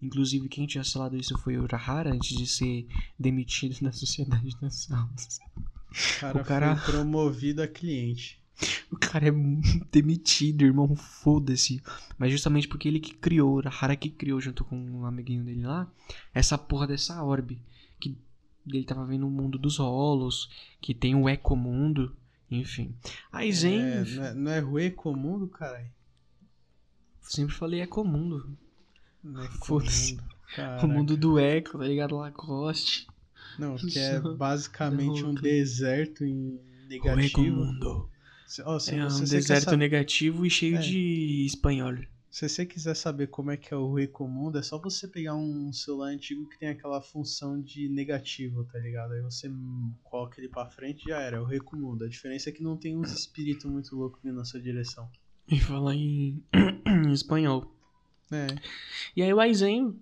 inclusive quem tinha selado isso foi o Urahara antes de ser demitido (laughs) da Sociedade das Almas. Cara, O cara- foi promovido a cliente. O cara é (laughs) demitido, irmão. Foda-se. Mas justamente porque ele que criou, o Urahara que criou junto com um amiguinho dele lá, essa porra dessa orbe. Que ele tava vendo o mundo dos rolos, que tem o ecomundo, enfim. Aí Zen, É, não é, não é ruê comum do caralho. sempre falei ecomundo. É Foda-se. O mundo do eco, tá ligado? Lacoste. Não, que é (laughs) basicamente um deserto em O negativo. ecomundo. Se, ó, se, É um deserto saber- negativo e cheio É. de espanhol. Se você quiser saber como é que é o comum, é só você pegar um celular antigo que tem aquela função de negativo, tá ligado? Aí você coloca ele pra frente e já era, é o comum. A diferença é que não tem uns espíritos muito loucos vindo na sua direção. E falar em, em (clears throat) espanhol. É, E aí o Aizen,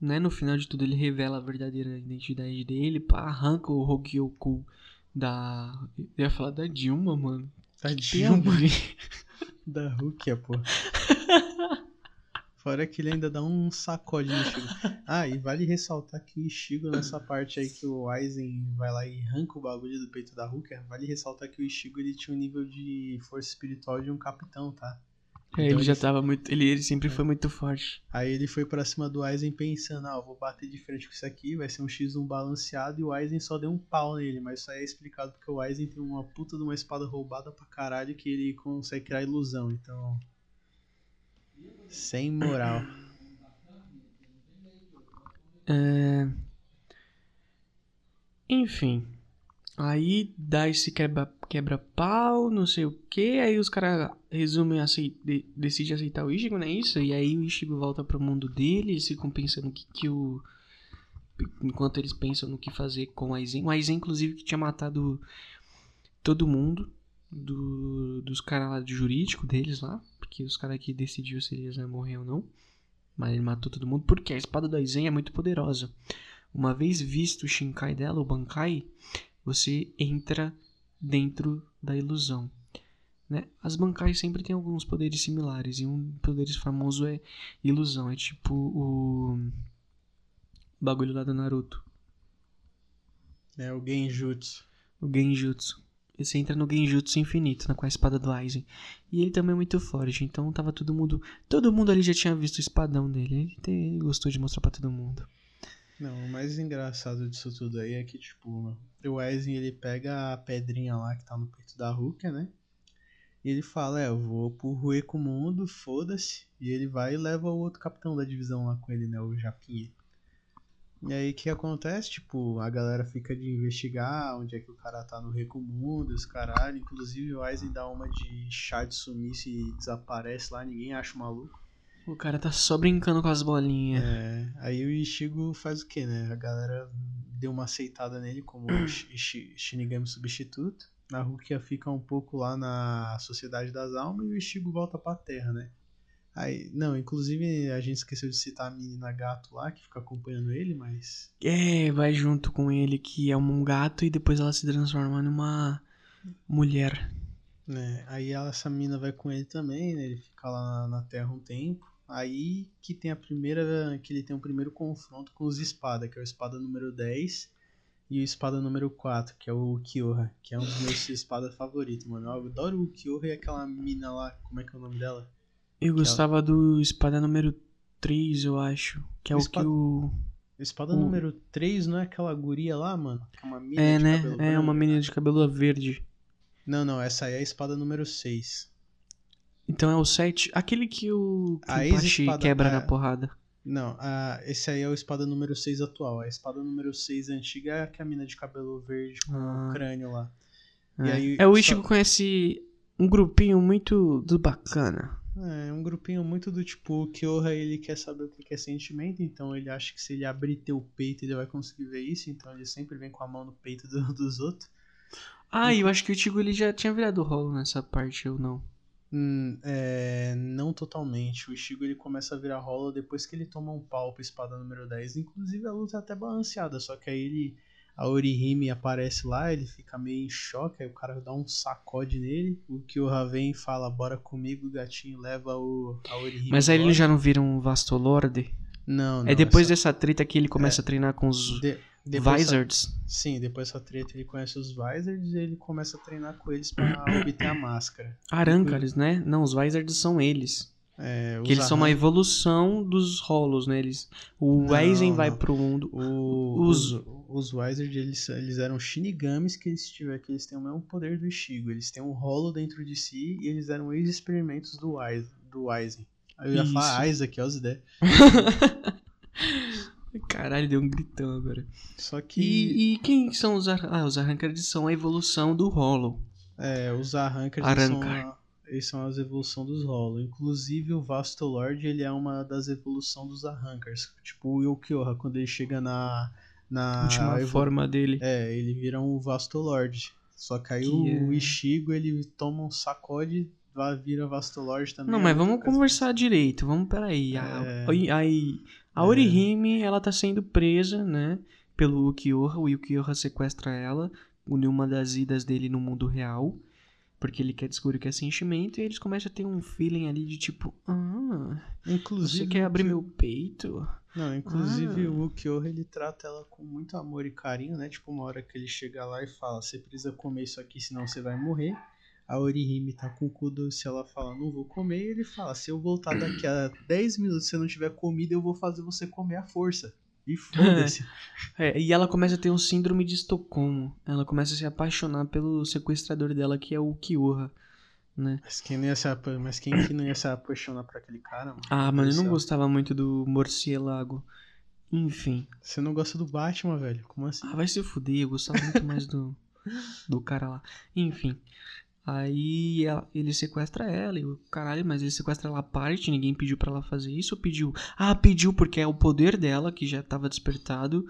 né, no final de tudo ele revela a verdadeira identidade dele, pá, arranca o Hogyoku Da. Eu ia falar da Dilma, mano. A Dilma. ver. Da Rukia, pô. Fora que ele ainda dá um sacode no Ishigo. Ah, e vale ressaltar que o Ishigo, nessa parte aí que o Aizen vai lá e arranca o bagulho do peito da Rukia, vale ressaltar que o Ishigo ele tinha um nível de força espiritual de um capitão, tá? É, Então ele já ele- tava muito. Ele, ele sempre foi muito forte. Aí ele foi pra cima do Aizen pensando, ah, vou bater de frente com isso aqui, vai ser um X1 balanceado, e o Aizen só deu um pau nele, mas isso aí é explicado porque o Aizen tem uma puta de uma espada roubada pra caralho que ele consegue criar ilusão, então... Sem moral. É... Enfim. Aí dá esse quebra- quebra-pau, não sei o que. Aí os caras resumem, acei- de- decidem aceitar o Ichigo, não é isso? E aí o Ichigo volta pro mundo dele. Eles ficam pensando que, que o. Enquanto eles pensam no que fazer com o Aizen. O Aizen, inclusive, que tinha matado todo mundo. Do, dos caras lá do jurídico deles lá. Porque os caras que decidiu se eles iam morrer ou não. Mas ele matou todo mundo porque a espada do Aizen é muito poderosa. Uma vez visto o Shinkai dela, o Bankai, você entra dentro da ilusão. Né? As Bankai sempre têm alguns poderes similares. E um poder famoso é ilusão. É tipo o bagulho lá do Naruto. É o Genjutsu. O Genjutsu. Você entra no Genjutsu infinito, né, com a espada do Aizen. E ele também é muito forte, então tava todo mundo. Todo mundo ali já tinha visto o espadão dele. Ele, gostou de mostrar pra todo mundo. Não, o mais engraçado disso tudo aí é que, tipo, o Aizen ele pega a pedrinha lá que tá no peito da Rukia, né? E ele fala, é, eu vou pro Rueco Mundo, foda-se. E ele vai e leva o outro capitão da divisão lá com ele, né? O Japinha. E aí o que acontece? Tipo, a galera fica de investigar onde é que o cara tá no Reco Mundo, os caralho. Inclusive o Aizen dá uma de chá de sumiço e desaparece lá, ninguém acha o maluco. O cara tá só brincando com as bolinhas. É, aí o Ishigo faz o que, né? A galera deu uma aceitada nele como o Shi- Shi- Shinigami substituto. A Rukia fica um pouco lá na Sociedade das Almas e o Ishigo volta pra Terra, né? Aí, não, inclusive a gente esqueceu de citar a menina gato lá que fica acompanhando ele, mas. É, vai junto com ele que é um gato e depois ela se transforma numa mulher. né, aí ela- essa menina vai com ele também, né? Ele fica lá na, na Terra um tempo. Aí que tem a primeira. que ele tem o primeiro confronto com os espada, que é o espada número 10 e o espada número 4, que é o Kyoha, que é um dos meus espadas favoritos, mano. Eu adoro o Kyoha e aquela mina lá, como é que é o nome dela? Eu gostava do espada número 3, eu acho. Que é O o espada- que o. Espada O- número 3 não é aquela guria lá, mano? Que é uma mina É, de né? cabelo É branco? uma menina de cabelo verde. Não, não, essa aí é a espada número 6. Então é o 7. Aquele que o, que A o Pachi ex-espada- quebra é. na porrada. Não, a, esse aí é o espada número 6 atual. A espada número 6 antiga é a mina de cabelo verde com Ah. o crânio lá. E É, aí, é o só- Ichigo conhece um grupinho muito do bacana. É um grupinho muito do tipo, o Kyoha ele quer saber o que que é sentimento, então ele acha que se ele abrir teu peito ele vai conseguir ver isso, então ele sempre vem com a mão no peito do- (laughs) dos outros. Ah, e eu acho que o Ichigo ele já tinha virado rolo nessa parte, ou não? Hum, é, não totalmente. O Ishigo ele começa a virar rola depois que ele toma um pau pra espada número 10. Inclusive a luta é até balanceada, só que aí ele. A Orihime aparece lá, ele fica meio em choque, aí o cara dá um sacode nele. O Kyoha vem e fala: Bora comigo, gatinho, leva o, a Orihime. Mas aí ele embora." já não vira um Vastolord? Não, não. É depois essa- dessa treta que ele começa a treinar com os de- depois Vizards. Sim, depois dessa treta ele conhece os Vizards e ele começa a treinar com eles pra (coughs) obter a máscara. Arancars, né? Não, os Vizards são eles. É, Que eles são uma evolução dos rolos, né? Eles, o Não, Aizen vai pro mundo. O- Os- os, os Wizards, eles, eles eram Shinigamis que eles tiveram, que eles têm o mesmo poder do Ishigo. Eles têm um rolo dentro de si e eles eram ex-experimentos do Wise, do. Aí eu ia falar Isaac, ó as ideias. (laughs) Caralho, deu um gritão agora. Só que E, e quem são os Ar... Ah, os Arrancars são a evolução do Hollow. é, os Arrancars eles são, Arrancar. a- eles são as evoluções dos Hollow. Inclusive o Vasto Lord, ele é uma das evoluções dos Arrancars. Tipo o Yokioha, quando ele chega na... na última evo- forma dele. É, ele vira um Vasto Lord. Só que aí Que o é- Ishigo, ele toma um sacode, vai- vira Vasto Lord também. Não, é mas outra vamos coisa. conversar direito. Vamos, peraí. É. a, a, a É. Orihime, ela tá sendo presa, né? Pelo Ukiyoha. O Ukiyoha sequestra ela. numa das idas dele no mundo real. Porque ele quer descobrir o que é sentimento. E eles começam a ter um feeling ali de tipo: Ah, Inclusive. você quer abrir meu peito? Não, inclusive Ah. o Ukyoha ele trata ela com muito amor e carinho, né? Tipo, uma hora que ele chega lá e fala: Você precisa comer isso aqui, senão você vai morrer. A Orihime tá com o cu doce, ela fala: Não vou comer. E ele fala: Se eu voltar daqui a (clears throat) 10 minutos e você não tiver comida, eu vou fazer você comer à força. E foda-se. (laughs) É, e ela começa a ter um síndrome de Estocolmo. Ela começa a se apaixonar pelo sequestrador dela, que é o Kyoha, né? mas, quem não ia se apa- mas quem que não ia se apaixonar por aquele cara, mano? Ah, mano, eu não gostava muito do Morcielago. Enfim. Você não gosta do Batman, velho? Como assim? Ah, vai se fuder, eu gostava muito mais do, (laughs) do cara lá. Enfim. Aí ela- ele sequestra ela e o caralho, mas ele sequestra ela à parte, ninguém pediu pra ela fazer isso, ou pediu? Ah, pediu porque é o poder dela, que já tava despertado.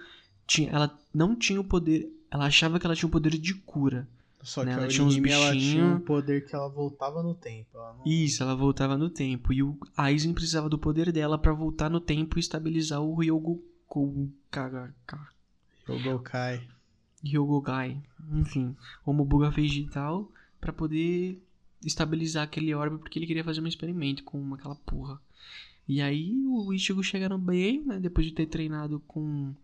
Tinha, ela não tinha o poder, ela achava que ela tinha o poder de cura. Só que né, a ela tinha Orihime ela tinha bichinho. um poder que ela voltava no tempo. Ela não... Isso, ela voltava no tempo. E o Aizen precisava do poder dela pra voltar no tempo e estabilizar o Ryogoku. Yogokai. Ryogogai. Enfim, o Mobuga fez de tal pra poder estabilizar aquele orbe porque ele queria fazer um experimento com aquela porra. E aí o Ichigo chega no meio, né? Depois de ter treinado com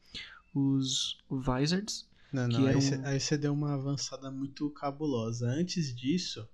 os Vizards. Não, não, aí você você deu uma avançada muito cabulosa. Antes disso,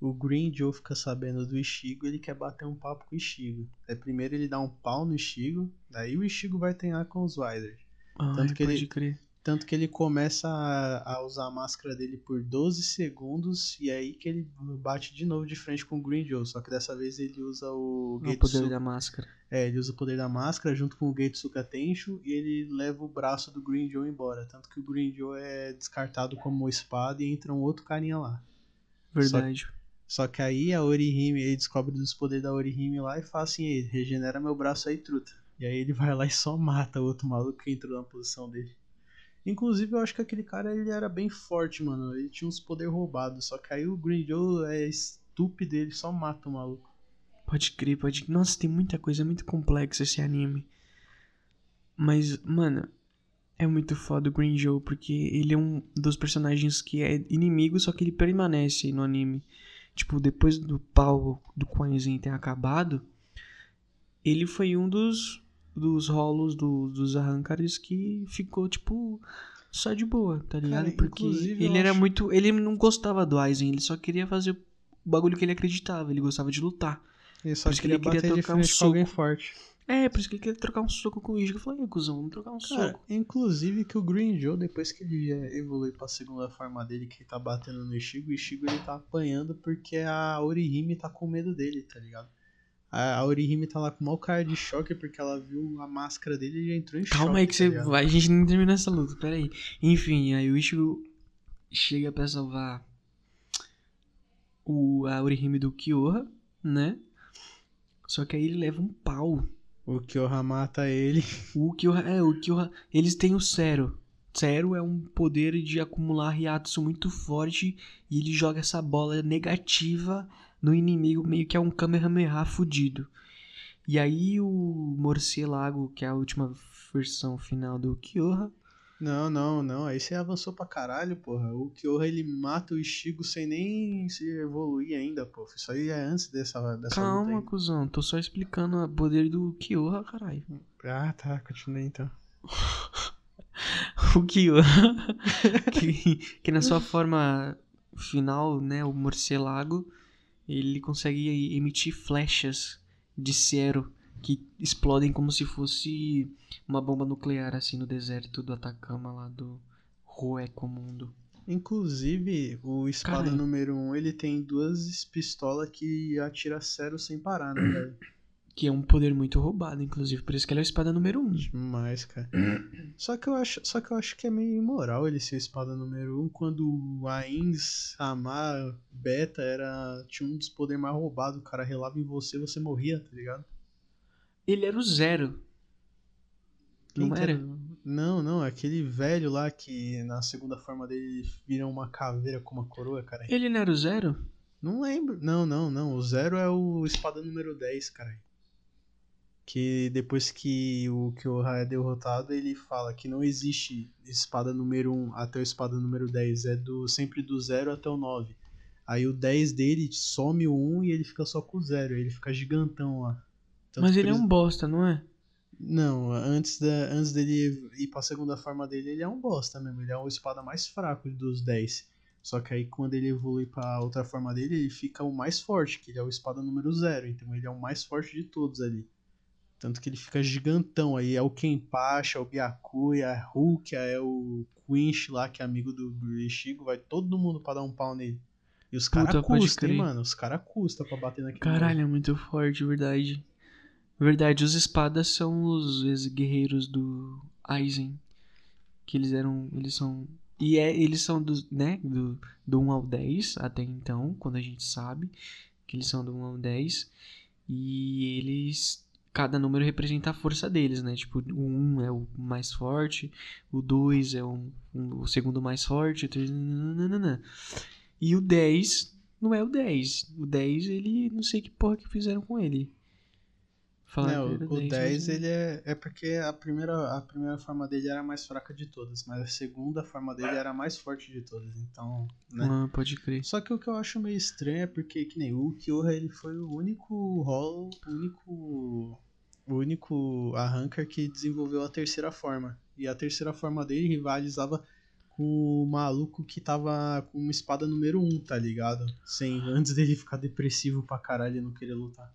o Green Joe fica sabendo do Ishigo e ele quer bater um papo com o Ishigo. Aí primeiro ele dá um pau no Ishigo, daí o Ishigo vai treinar com os Wizards. Ai, Tanto que pode ele- crer. Tanto que ele começa a, a usar a máscara dele por 12 segundos e é aí que ele bate de novo de frente com o Green Joe. Só que dessa vez ele usa o É o poder da máscara. É, ele usa o poder da máscara junto com o Getsuka Tensho e ele leva o braço do Green Joe embora. Tanto que o Green Joe é descartado como espada e entra um outro carinha lá. Verdade. Só que aí a Orihime, ele descobre dos poderes da Orihime lá e fala assim, "Ei, regenera meu braço aí, truta. E aí ele vai lá e só mata o outro maluco que entrou na posição dele. Inclusive, eu acho que aquele cara ele era bem forte, mano. Ele tinha uns poderes roubados. Só que aí o Green Joe é estúpido, ele só mata o maluco. Pode crer, pode. Nossa, tem muita coisa, é muito complexo esse anime. Mas, mano, é muito foda o Green Joe, porque ele é um dos personagens que é inimigo, só que ele permanece no anime. Tipo, depois do pau do Quanzin ter acabado, ele foi um dos, dos rolos do- dos arrancares que ficou, tipo, só de boa, tá ligado? Cara, porque ele era acho- muito. Ele não gostava do Aizen, ele só queria fazer o bagulho que ele acreditava, ele gostava de lutar. Ele só Por isso que queria ele queria trocar um com alguém soco. forte. É, por isso que ele queria trocar um soco com o Ichigo. Eu falei, "Ei, cuzão, vamos trocar um Cara, soco. inclusive que o Green Joe, depois que ele evolui pra segunda forma dele, que tá batendo no Ishigo, o Ishigo ele tá apanhando porque a Orihime tá com medo dele, tá ligado? A a Orihime tá lá com o maior cara de choque porque ela viu a máscara dele e já entrou em choque. Calma aí que tá você vai. A gente nem terminou essa luta, pera aí. Enfim, aí o Ichigo chega pra salvar o, a Orihime do Kyoha, né? Só que aí ele leva um pau. O Kyoha mata ele. O Kyoha, é, o Kyoha, eles têm o Zero. Zero é um poder de acumular Ryatsu muito forte e ele joga essa bola negativa no inimigo, meio que é um Kamehameha fudido. E aí o Morcelago, que é a última versão final do Kyoha, Não, não, não. Aí você avançou pra caralho, porra. O Kyoha ele mata o Ishigo sem nem se evoluir ainda, pô. Isso aí é antes dessa, dessa Calma, cuzão, tô só explicando o poder do Kyoha, caralho. Ah, tá. Continue então. (laughs) O Kyoha, (laughs) que, que na sua forma final, né, o morcelago, ele consegue emitir flechas de cero que explodem como se fosse uma bomba nuclear, assim, no deserto do Atacama lá do Ruecomundo. Inclusive, o espada Caralho. número 1, um, ele tem duas pistolas que atira zero sem parar, né, (clears throat) velho? Que é um poder muito roubado, inclusive, por isso que ele é a espada número 1. Um. Demais, cara. Só que eu acho, só que eu acho que é meio imoral ele ser espada número 1 um, quando o Ains, Amar, Beta era tinha um dos poderes mais roubados, o cara relava em você, você morria, tá ligado? Ele era o zero. Quem Não que era? Não, não, aquele velho lá que na segunda forma dele vira uma caveira com uma coroa, cara. Ele não era o zero? Não lembro. Não, não, não. O zero é o espada número 10, cara. Que depois que o Kyoha é derrotado, ele fala que não existe espada número 1 até o espada número 10. É do sempre do 0 até o 9. Aí o 10 dele some o 1 e ele fica só com o 0. Ele fica gigantão lá. Tanto Mas ele é eles- um bosta, não é? Não, antes, da, antes dele ir pra segunda forma dele, ele é um bosta mesmo. Ele é o espada mais fraco dos 10. Só que aí quando ele evolui pra outra forma dele, ele fica o mais forte, que ele é o espada número 0. Então ele é o mais forte de todos ali. Tanto que ele fica gigantão. Aí é o Kenpachi, é o Byakuya, é a Rukia, é o Quinch lá, que é amigo do Ishigo. Vai todo mundo pra dar um pau nele. E os caras custam, hein, mano? Os caras custam pra bater naquele Caralho, é muito forte, verdade. Verdade, os espadas são os ex-guerreiros do Aizen. Que eles eram. Eles são. E é, eles são dos, né? Do, do 1 ao 10 até então, quando a gente sabe. Que eles são do 1 ao 10. E eles. Cada número representa a força deles, né? Tipo, o 1 é o mais forte, o 2 é o, um- o segundo mais forte, o 3. nananana. E o 10 não é o 10. O 10, ele. Não sei que porra que fizeram com ele. Não, o 10 mas- ele é, é porque a primeira, a primeira forma dele era a mais fraca de todas, mas a segunda forma dele era a mais forte de todas, então, né? Ah, pode crer. Só que o que eu acho meio estranho é porque, que nem o Kyoha, ele foi o único rolo, o único, o único arrancar que desenvolveu a terceira forma. E a terceira forma dele rivalizava com o maluco que tava com uma espada número 1, tá ligado? Sem, antes dele ficar depressivo pra caralho e não querer lutar.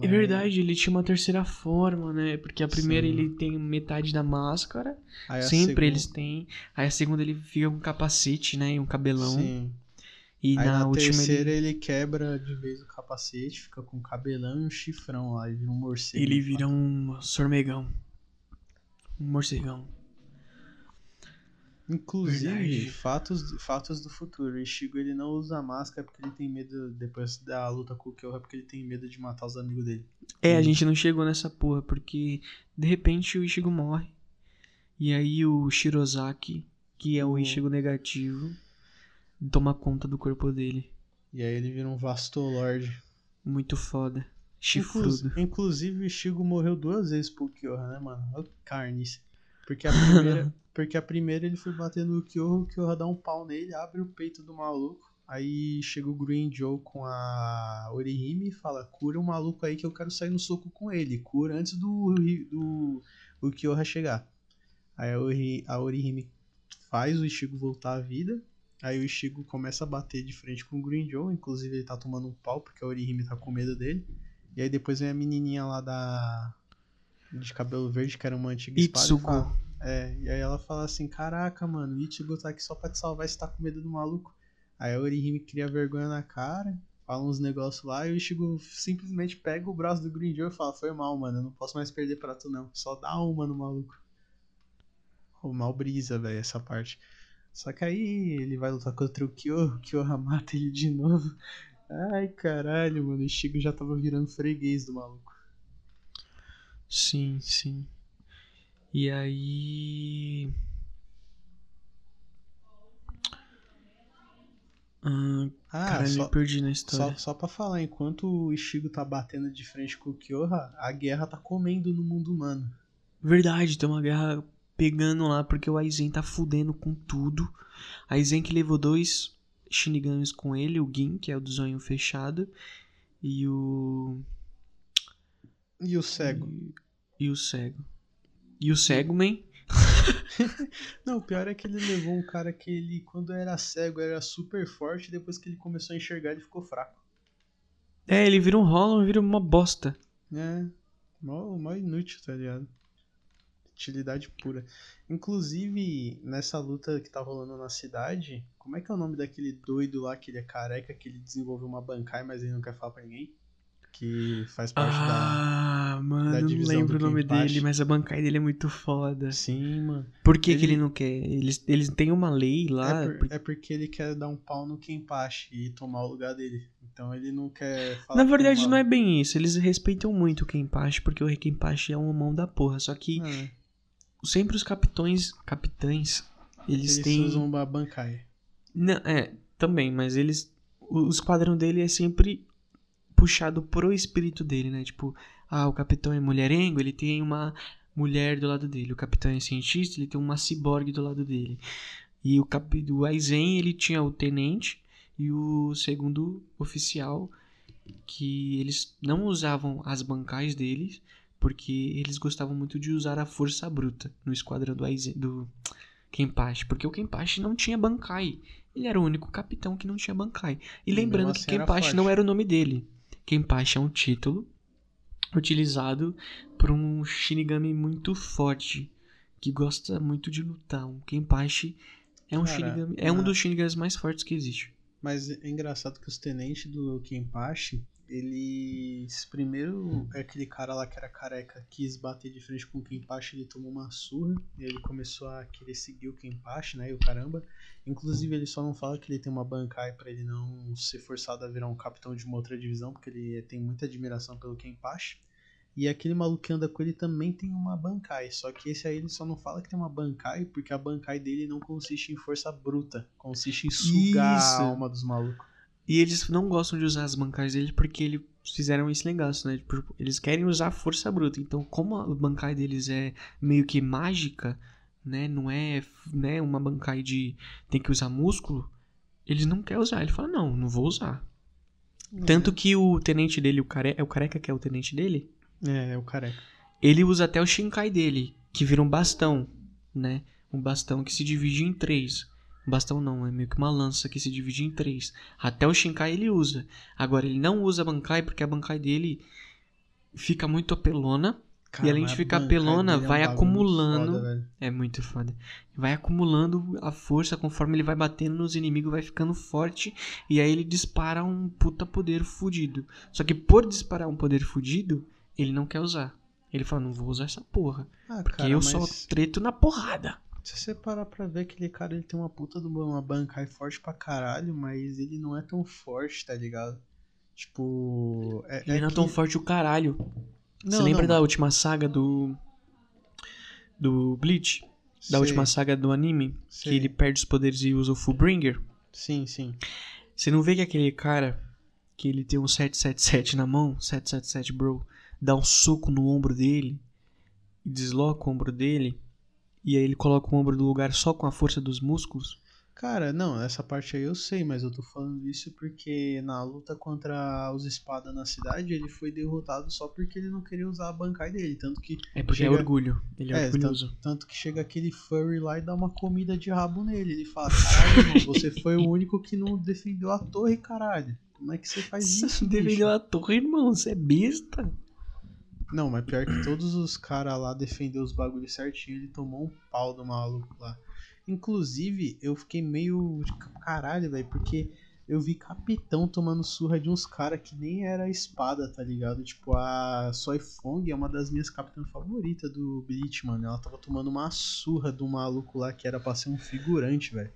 É verdade, ele tinha uma terceira forma, né? Porque a primeira Sim. ele tem metade da máscara. Sempre segun- eles têm. Aí a segunda ele fica com um capacete, né? E um cabelão. Sim. E Aí na, na, última terceira ele, ele... quebra de vez o capacete, fica com um cabelão e um chifrão lá, e vira um morcego. ele vira um sormegão. Um morcegão. Inclusive, Verdade. fatos, fatos do futuro. O Ishigo ele não usa máscara porque ele tem medo, depois da luta com o Kyoha, porque ele tem medo de matar os amigos dele. É, a gente não chegou nessa porra, porque de repente o Ichigo morre. E aí o Shirozaki, que é o Hum. Ichigo negativo, toma conta do corpo dele. E aí ele vira um Vastolord. Muito foda. Chifrudo. Inclusive, o Ishigo morreu duas vezes pro Kyoha, né, mano? Olha que carnice. Porque a primeira, (laughs) porque a primeira ele foi bater no Kyoha, o Kyoha dá um pau nele, abre o peito do maluco. Aí chega o Green Joe com a Orihime e fala: cura o maluco aí que eu quero sair no soco com ele. Cura antes do, do o Kyoha chegar. Aí a, Ori, a Orihime faz o Ishigo voltar à vida. Aí o Ishigo começa a bater de frente com o Green Joe. Inclusive ele tá tomando um pau porque a Orihime tá com medo dele. E aí depois vem a menininha lá da. De cabelo verde, que era uma antiga espada. e Itsuko. É, e aí ela fala assim: Caraca, mano, o Ichigo tá aqui só pra te salvar e você tá com medo do maluco. Aí a Orihime cria vergonha na cara, fala uns negócios lá e o Ichigo simplesmente pega o braço do Green Joe e fala: Foi mal, mano, eu não posso mais perder pra tu não. Só dá uma no maluco. O mal brisa, velho, essa parte. Só que aí ele vai lutar contra o Kyo, o Kyoha mata ele de novo. Ai, caralho, mano, o Ichigo já tava virando freguês do maluco. Sim, sim. E aí. Ah, Ah, cara, só, me perdi na só, história. só pra falar, enquanto o Ichigo tá batendo de frente com o Kyoha, a guerra tá comendo no mundo humano. Verdade, tem uma guerra pegando lá porque o Aizen tá fudendo com tudo. Aizen que levou dois Shinigamis com ele, o Gin, que é o do zonho fechado, e o. E o cego? E, e o cego. E o cego, man? (laughs) Não, o pior é que ele levou um cara que ele, quando era cego, era super forte, e depois que ele começou a enxergar, ele ficou fraco. É, ele vira um Hollow, vira uma bosta. É, mó, mó inútil, tá ligado? Utilidade pura. Inclusive, nessa luta que tá rolando na cidade, como é que é o nome daquele doido lá que ele é careca, que ele desenvolveu uma bancai, mas ele não quer falar pra ninguém? Que faz parte da. Ah, mano, da não lembro o nome Kenpachi. dele, mas a bancada dele é muito foda. Sim, mano. Por que, que Ele- ele não quer? Eles, eles têm uma lei lá. é, por- por- é porque ele quer dar um pau no Kenpachi e tomar o lugar dele. Então ele não quer falar Na verdade, não é bem isso. Eles respeitam muito o Kenpachi, porque o Kenpachi é uma mão da porra. Só que É, sempre os capitões. Capitães. Eles, eles têm. usam uma bancai. Não, é, também, mas eles. O, o esquadrão dele é sempre puxado pro espírito dele, né? Tipo, Ah, o capitão é mulherengo, ele tem uma mulher do lado dele. O capitão é cientista, ele tem uma ciborgue do lado dele. E o cap... do Aizen, ele tinha o tenente e o segundo oficial, que eles não usavam as bancais deles, porque eles gostavam muito de usar a força bruta no esquadrão do, Aizen, do Kenpachi, porque o Kenpachi não tinha bancai. Ele era o único capitão que não tinha bancai. E, E lembrando que assim era Kenpachi não era o nome dele. Kenpachi é um título utilizado por um Shinigami muito forte, que gosta muito de lutar. Um Kenpachi é um Cara, Shinigami, é um na- dos Shinigamis mais fortes que existe. Mas é engraçado que os tenentes do Kenpachi, eles. Primeiro, é aquele cara lá que era careca quis bater de frente com o Kenpachi, ele tomou uma surra, e ele começou a querer seguir o Kenpachi, né? E o caramba. Inclusive, ele só não fala que ele tem uma bancai pra ele não ser forçado a virar um capitão de uma outra divisão, porque ele tem muita admiração pelo Kenpachi. E aquele maluco que anda com ele também tem uma bancai. Só que esse aí ele só não fala que tem uma bancai, porque a bancai dele não consiste em força bruta. Consiste em sugar Isso. a alma dos malucos. E eles não gostam de usar as bancais deles porque eles fizeram esse negócio, né? Por- Eles querem usar a força bruta. Então, como a bancai deles é meio que mágica, né? Não é né, uma bancai de tem que usar músculo, eles não querem usar. Ele fala, não, não vou usar. Tanto que o tenente dele, o care... é o careca que é o tenente dele, É, é o careca. ele usa até o Shinkai dele, que vira um bastão, né? Um bastão que se divide em três. Um bastão não, é meio que uma lança que se divide em três. Até o Shinkai ele usa. Agora, ele não usa a Bankai porque a Bankai dele fica muito apelona. Cara, além mas de a ficar bancai pelona, dele é um vai bagulho acumulando. foda. É muito foda. Vai acumulando a força conforme ele vai batendo nos inimigos, vai ficando forte. E aí ele dispara um puta poder fudido. Só que por disparar um poder fudido, ele não quer usar. Ele fala, não vou usar essa porra. Ah, Porque cara, eu mas só treto na porrada. Se você parar pra ver, aquele cara ele tem uma puta de uma bancai forte pra caralho, mas ele não é tão forte, tá ligado? Tipo. É, Ele é não é que- tão forte o caralho. Não, Você lembra não, da última saga do. Do Bleach? Da sei, última saga do anime? sei. Que ele perde os poderes e usa o Fullbringer? Sim, sim. Você não vê que aquele cara. Que ele tem um 777 na mão, 777 bro, dá um soco no ombro dele e desloca o ombro dele, e aí ele coloca o ombro no lugar só com a força dos músculos? Cara, não, essa parte aí eu sei, mas eu tô falando isso porque na luta contra os espadas na cidade, ele foi derrotado só porque ele não queria usar a bancai dele. Tanto que, É porque Chega- é orgulho. Ele é, É, orgulhoso. tanto que chega aquele furry lá e dá uma comida de rabo nele. Ele fala, caralho, irmão, você foi o único que não defendeu a torre, caralho. Como é que você faz isso? Você bicho? defendeu a torre, irmão. Você é besta. Não, mas pior que todos os caras lá defendeu os bagulhos certinho, ele tomou um pau do maluco lá. Inclusive, eu fiquei meio de caralho, velho, porque eu vi capitão tomando surra de uns caras que nem era espada, tá ligado? Tipo, a Soy Fong é uma das minhas capitãs favoritas do Bleach, mano. Ela tava tomando uma surra do maluco lá que era pra ser um figurante, velho.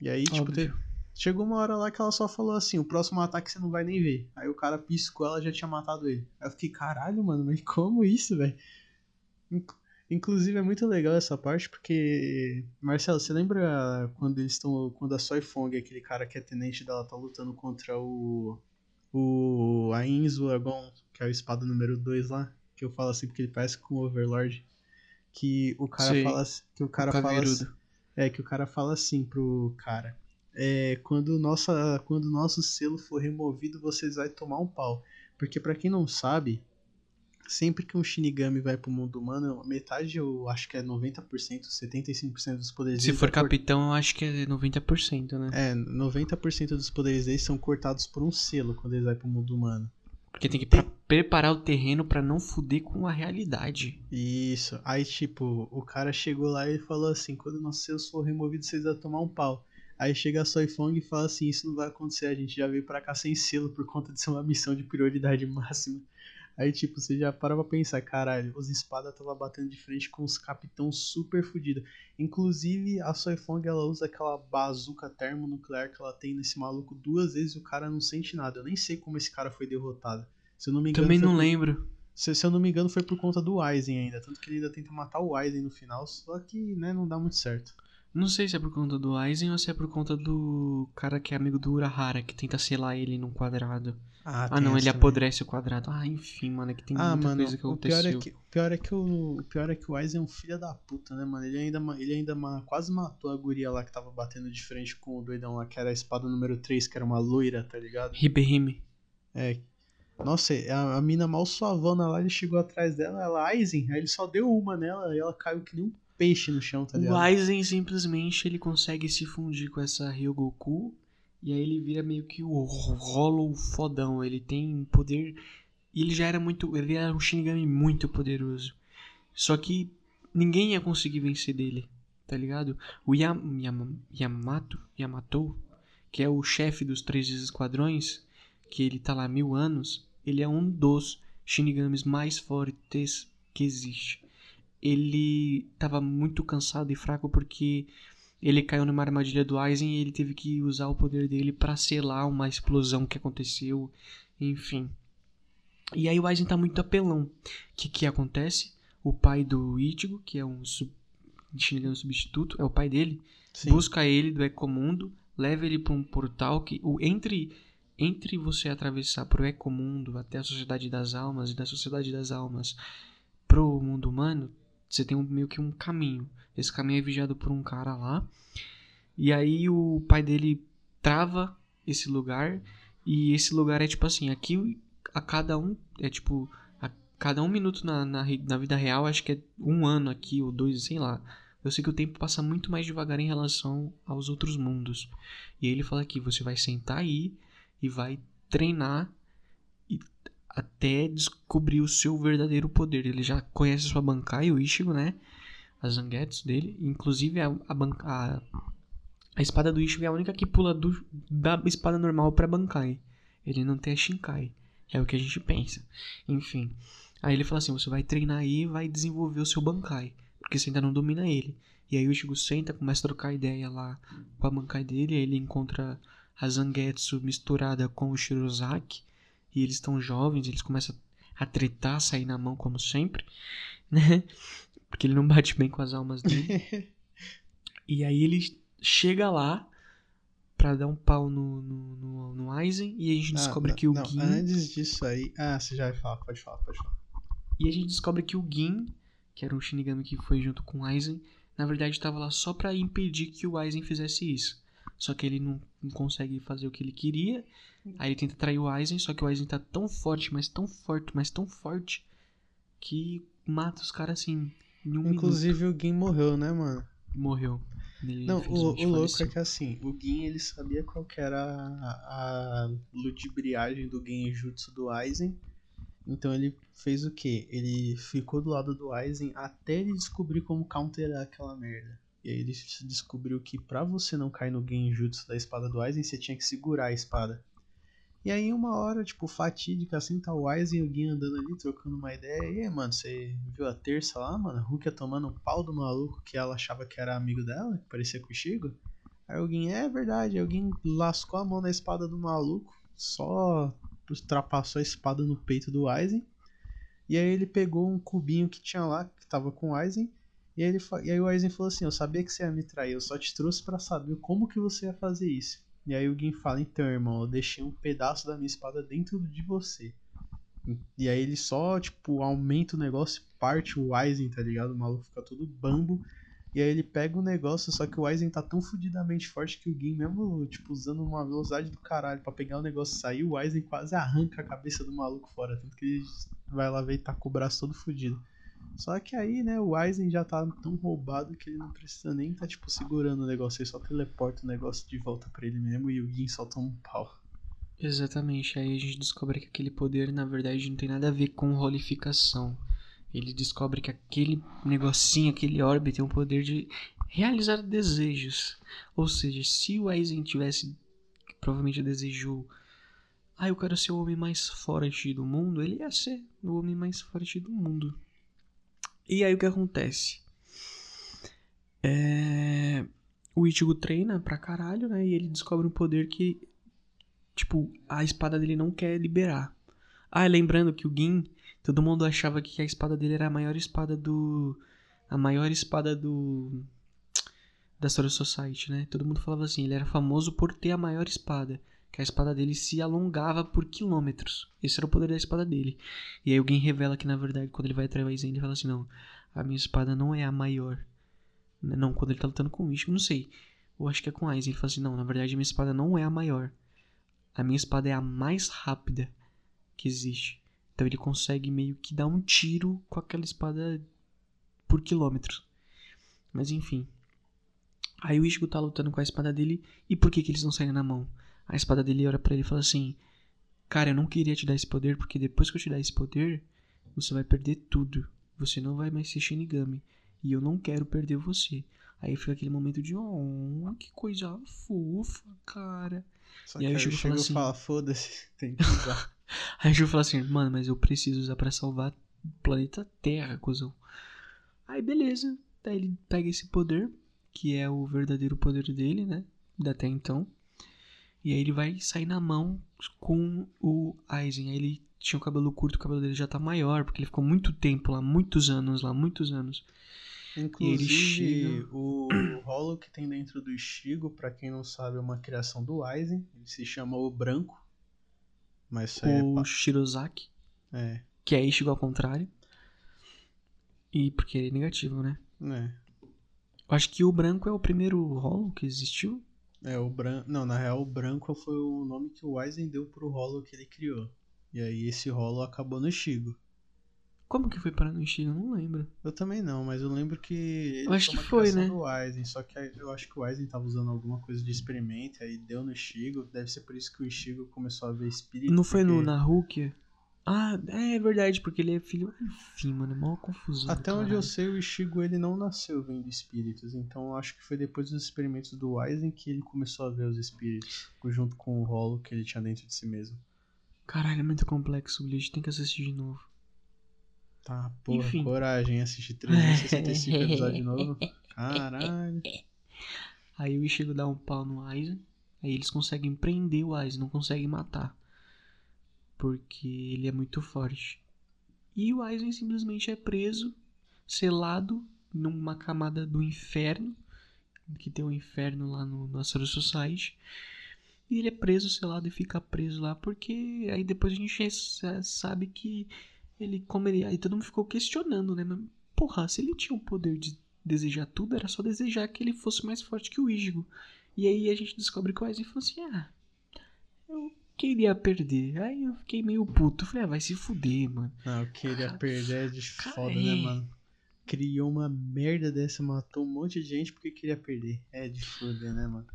E aí, tipo, Óbvio. teve- chegou uma hora lá que ela só falou assim: o próximo ataque você não vai nem ver. Aí o cara piscou, ela já tinha matado ele. Aí eu fiquei, caralho, mano, mas como isso, velho? Inc- Inclusive é muito legal essa parte porque. Marcelo, você lembra quando eles estão. Quando a Soy Fong, aquele cara que é tenente dela, tá lutando contra o. O. A Inzo Agon, que é o espada número 2 lá. Que eu falo assim porque ele parece com o Overlord. Que o cara Sei. fala. Que o cara O fala. assim- é, que o cara fala assim pro cara. É, quando, nossa, quando o nosso selo for removido, vocês vão tomar um pau. Porque pra quem não sabe, sempre que um Shinigami vai pro mundo humano, metade, eu acho que é 90%, 75% dos poderes Se for é cort- capitão, eu acho que é 90%, né? É, 90% dos poderes deles são cortados por um selo quando eles vão pro mundo humano. Porque tem que pra- preparar o terreno pra não fuder com a realidade. Isso. Aí, tipo, o cara chegou lá e falou assim: quando nossos selos for removidos, vocês vão tomar um pau. Aí chega a Soifong e fala assim: Isso não vai acontecer, a gente já veio pra cá sem selo por conta de ser uma missão de prioridade (laughs) máxima. Aí, tipo, você já para pra pensar: caralho, os espadas tava batendo de frente com os capitão super fudidos. Inclusive, a Soifong ela usa aquela bazuca termonuclear que ela tem nesse maluco duas vezes e o cara não sente nada. Eu nem sei como esse cara foi derrotado. Se eu não me engano, Também não por- lembro. se, se eu não me engano, foi por conta do Aizen ainda. Tanto que ele ainda tenta matar o Aizen no final, só que, né, não dá muito certo. Não sei se é por conta do Aizen ou se é por conta do cara que é amigo do Urahara, que tenta selar ele num quadrado. Ah, Ah, não, ele essa apodrece o quadrado. Ah, enfim, mano, é que tem Ah, muita mano, coisa que o pior, aconteceu. é que, o pior é que o, o pior é que o Aizen é um filho da puta, né, mano? Ele ainda, ele ainda quase matou a guria lá que tava batendo de frente com o doidão lá, que era a espada número 3, que era uma loira, tá ligado? Ribehime. É. Nossa, a, a mina mal suavona lá, ele chegou atrás dela, ela, Aizen, aí ele só deu uma nela e ela caiu que nem um peixe no chão, tá O ligado? Aizen simplesmente ele consegue se fundir com essa Ryogoku e aí ele vira meio que o Hollow fodão. Ele tem poder ele já era muito, ele era um Shinigami muito poderoso. Só que ninguém ia conseguir vencer dele, tá ligado? O Yam, Yam, Yamato, Yamato, que é o chefe dos três esquadrões, que ele tá lá há mil anos, ele é um dos Shinigamis mais fortes que existe ele tava muito cansado e fraco porque ele caiu numa armadilha do Aizen e ele teve que usar o poder dele pra selar uma explosão que aconteceu, enfim. E aí o Aizen tá muito apelão. O que que acontece? O pai do Ichigo, que é um sub... Shinigami substituto, é o pai dele, Sim. busca ele do Ecomundo, leva ele pra um portal que o entre entre você atravessar pro Ecomundo até a Sociedade das Almas e da Sociedade das Almas pro mundo humano, você tem um, meio que um caminho. Esse caminho é vigiado por um cara lá. E aí o pai dele trava esse lugar e esse lugar é tipo assim, aqui a cada um é tipo a cada um minuto na, na, na vida real acho que é um ano aqui ou dois, sei lá. Eu sei que o tempo passa muito mais devagar em relação aos outros mundos. E ele fala que você vai sentar aí e vai treinar até descobrir o seu verdadeiro poder. Ele já conhece a sua Bankai, o Ichigo, né? As Zangetsu dele. Inclusive a, a, a, a espada do Ichigo é a única que pula do, da espada normal pra Bankai. Ele não tem a Shinkai. É o que a gente pensa. Enfim. Aí ele fala assim: você vai treinar aí e vai desenvolver o seu Bankai. Porque você ainda não domina ele. E aí o Ichigo senta, começa a trocar ideia lá com a Bankai dele. Aí ele encontra a Zangetsu misturada com o Shirozaki. E eles estão jovens, eles começam a tretar, a sair na mão como sempre, né? Porque ele não bate bem com as almas dele. (laughs) e aí ele chega lá pra dar um pau no, no, no, no Aizen e a gente Ah, descobre não, que o não, Gin... Antes disso aí. Ah, você já vai falar, pode falar, pode falar. E a gente descobre que o Gin, que era um Shinigami que foi junto com o Aizen, na verdade estava lá só pra impedir que o Aizen fizesse isso. Só que ele não, não consegue fazer o que ele queria. Aí ele tenta trair o Aizen, só que o Aizen tá tão forte, mas tão forte, mas tão forte, que mata os caras assim, em um Inclusive o Gin morreu, né, mano? minuto. Morreu. Ele, Não, o, o louco é que assim, o Gin ele sabia qual que era a, a ludibriagem do Genjutsu do Aizen. Então ele fez o quê? Ele ficou do lado do Aizen até ele descobrir como counterar aquela merda. E aí ele descobriu que pra você não cair no Genjutsu da espada do Aizen, você tinha que segurar a espada. E aí uma hora, tipo, fatídica assim, tá o Aizen e o Gin andando ali, trocando uma ideia. E aí, mano, você viu a terça lá, mano? A Rukia tomando um pau do maluco que ela achava que era amigo dela, que parecia com o Shigo. Aí o Gin, é verdade, o Gin lascou a mão na espada do maluco, só ultrapassou a espada no peito do Aizen. E aí ele pegou um cubinho que tinha lá, que tava com o Aizen. E ele, e aí o Aizen falou assim, eu sabia que você ia me trair, eu só te trouxe pra saber como que você ia fazer isso. E aí o Gin fala, então, irmão, eu deixei um pedaço da minha espada dentro de você. E aí ele só, tipo, aumenta o negócio e parte o Aizen, tá ligado? O maluco fica todo bambo. E aí ele pega o negócio, só que o Aizen tá tão fudidamente forte que o Gin, mesmo, tipo, usando uma velocidade do caralho pra pegar o negócio e sair, o Aizen quase arranca a cabeça do maluco fora. Tanto que ele vai lá ver e tá com o braço todo fudido. Só que aí, né, o Aizen já tá tão roubado que ele não precisa nem tá, tipo, segurando o negócio. Ele só teleporta o negócio de volta pra ele mesmo e o Gin toma um pau. Exatamente, aí a gente descobre que aquele poder na verdade não tem nada a ver com rolificação. Ele descobre que aquele negocinho, aquele orbe tem o poder de realizar desejos. Ou seja, se o Aizen tivesse, provavelmente desejou, ah, eu quero ser o homem mais forte do mundo, ele ia ser o homem mais forte do mundo. E aí o que acontece? É... O Ichigo treina pra caralho, né? E ele descobre um poder que Tipo, a espada dele não quer liberar. Ah, lembrando que o Gin, todo mundo achava que a espada dele era a maior espada do. A maior espada do. Da Story Society, né? Todo mundo falava assim, ele era famoso por ter a maior espada. Que a espada dele se alongava por quilômetros. Esse era o poder da espada dele. E aí alguém revela que, na verdade, quando ele vai Aizen, ele fala assim, não, a minha espada não é a maior. Não, quando ele tá lutando com o Ichigo, não sei. Eu acho que é com Aizen. Ele fala assim, não, na verdade, a minha espada não é a maior. A minha espada é a mais rápida que existe. Então ele consegue meio que dar um tiro com aquela espada por quilômetros. Mas enfim. Aí o Ichigo tá lutando com a espada dele. E por que, que eles não saem na mão? A espada dele olha para ele e fala assim: Cara, eu não queria te dar esse poder, porque depois que eu te dar esse poder, você vai perder tudo. Você não vai mais ser Shinigami. E eu não quero perder você. Aí fica aquele momento de, oh, que coisa fofa, cara. Só E que aí o o Chico fala assim- fala, foda-se, (laughs) tem que usar. (laughs) Aí o Ju fala assim, mano, mas eu preciso usar pra salvar o planeta Terra, cuzão. Aí beleza. Daí ele pega esse poder, que é o verdadeiro poder dele, né? Até então. E aí ele vai sair na mão com o Aizen. Aí ele tinha o cabelo curto, o cabelo dele já tá maior, porque ele ficou muito tempo lá, muitos anos lá, muitos anos. Inclusive, o rolo que tem dentro do Ichigo, pra quem não sabe, é uma criação do Aizen. Ele se chama o Branco. Mas é, o pa- Shirozaki, é, que é Ichigo ao contrário. E porque ele é negativo, né? é, Eu acho que o branco é o primeiro rolo que existiu. É o branco. Não, na real, o Branco foi o nome que o Aizen deu pro rolo que ele criou. E aí esse rolo acabou no Ichigo. Como que foi parar no Ichigo? Eu não lembro. Eu também não, mas eu lembro que Eu acho que foi, né? do só que eu acho que o Aizen tava usando alguma coisa de experimento, aí deu no Ichigo, deve ser por isso que o Ichigo começou a ver espírito. Não foi no, na Rukia? Ah, é verdade, porque ele é filho. Enfim, mano, é mó confusão. Até onde caralho. eu sei, o Ichigo ele não nasceu vendo espíritos, então acho que foi depois dos experimentos do Aizen que ele começou a ver os espíritos, junto com o rolo que ele tinha dentro de si mesmo. Caralho, é muito complexo o Bleach, tem que assistir de novo. Tá, porra, Enfim. coragem, assistir 365 episódios de novo. (laughs) Caralho. Aí o Ichigo dá um pau no Aizen. Aí eles conseguem prender o Aizen, não conseguem matar. Porque ele é muito forte. E o Aizen simplesmente é preso, selado numa camada do inferno. Que tem um inferno lá no Master Society. E ele é preso, selado e fica preso lá. Porque aí depois a gente sa- sabe que ele, como ele. Aí todo mundo ficou questionando, né? Mas, porra, se ele tinha o poder de desejar tudo, era só desejar que ele fosse mais forte que o Ichigo. E aí a gente descobre que o Aizen falou assim: ah, eu queria perder. Aí eu fiquei meio puto. Falei: ah, vai se fuder, mano. Não, eu queria perder é de foda, é. né, mano? Criou uma merda dessa, matou um monte de gente porque queria perder. É de foder, né, mano?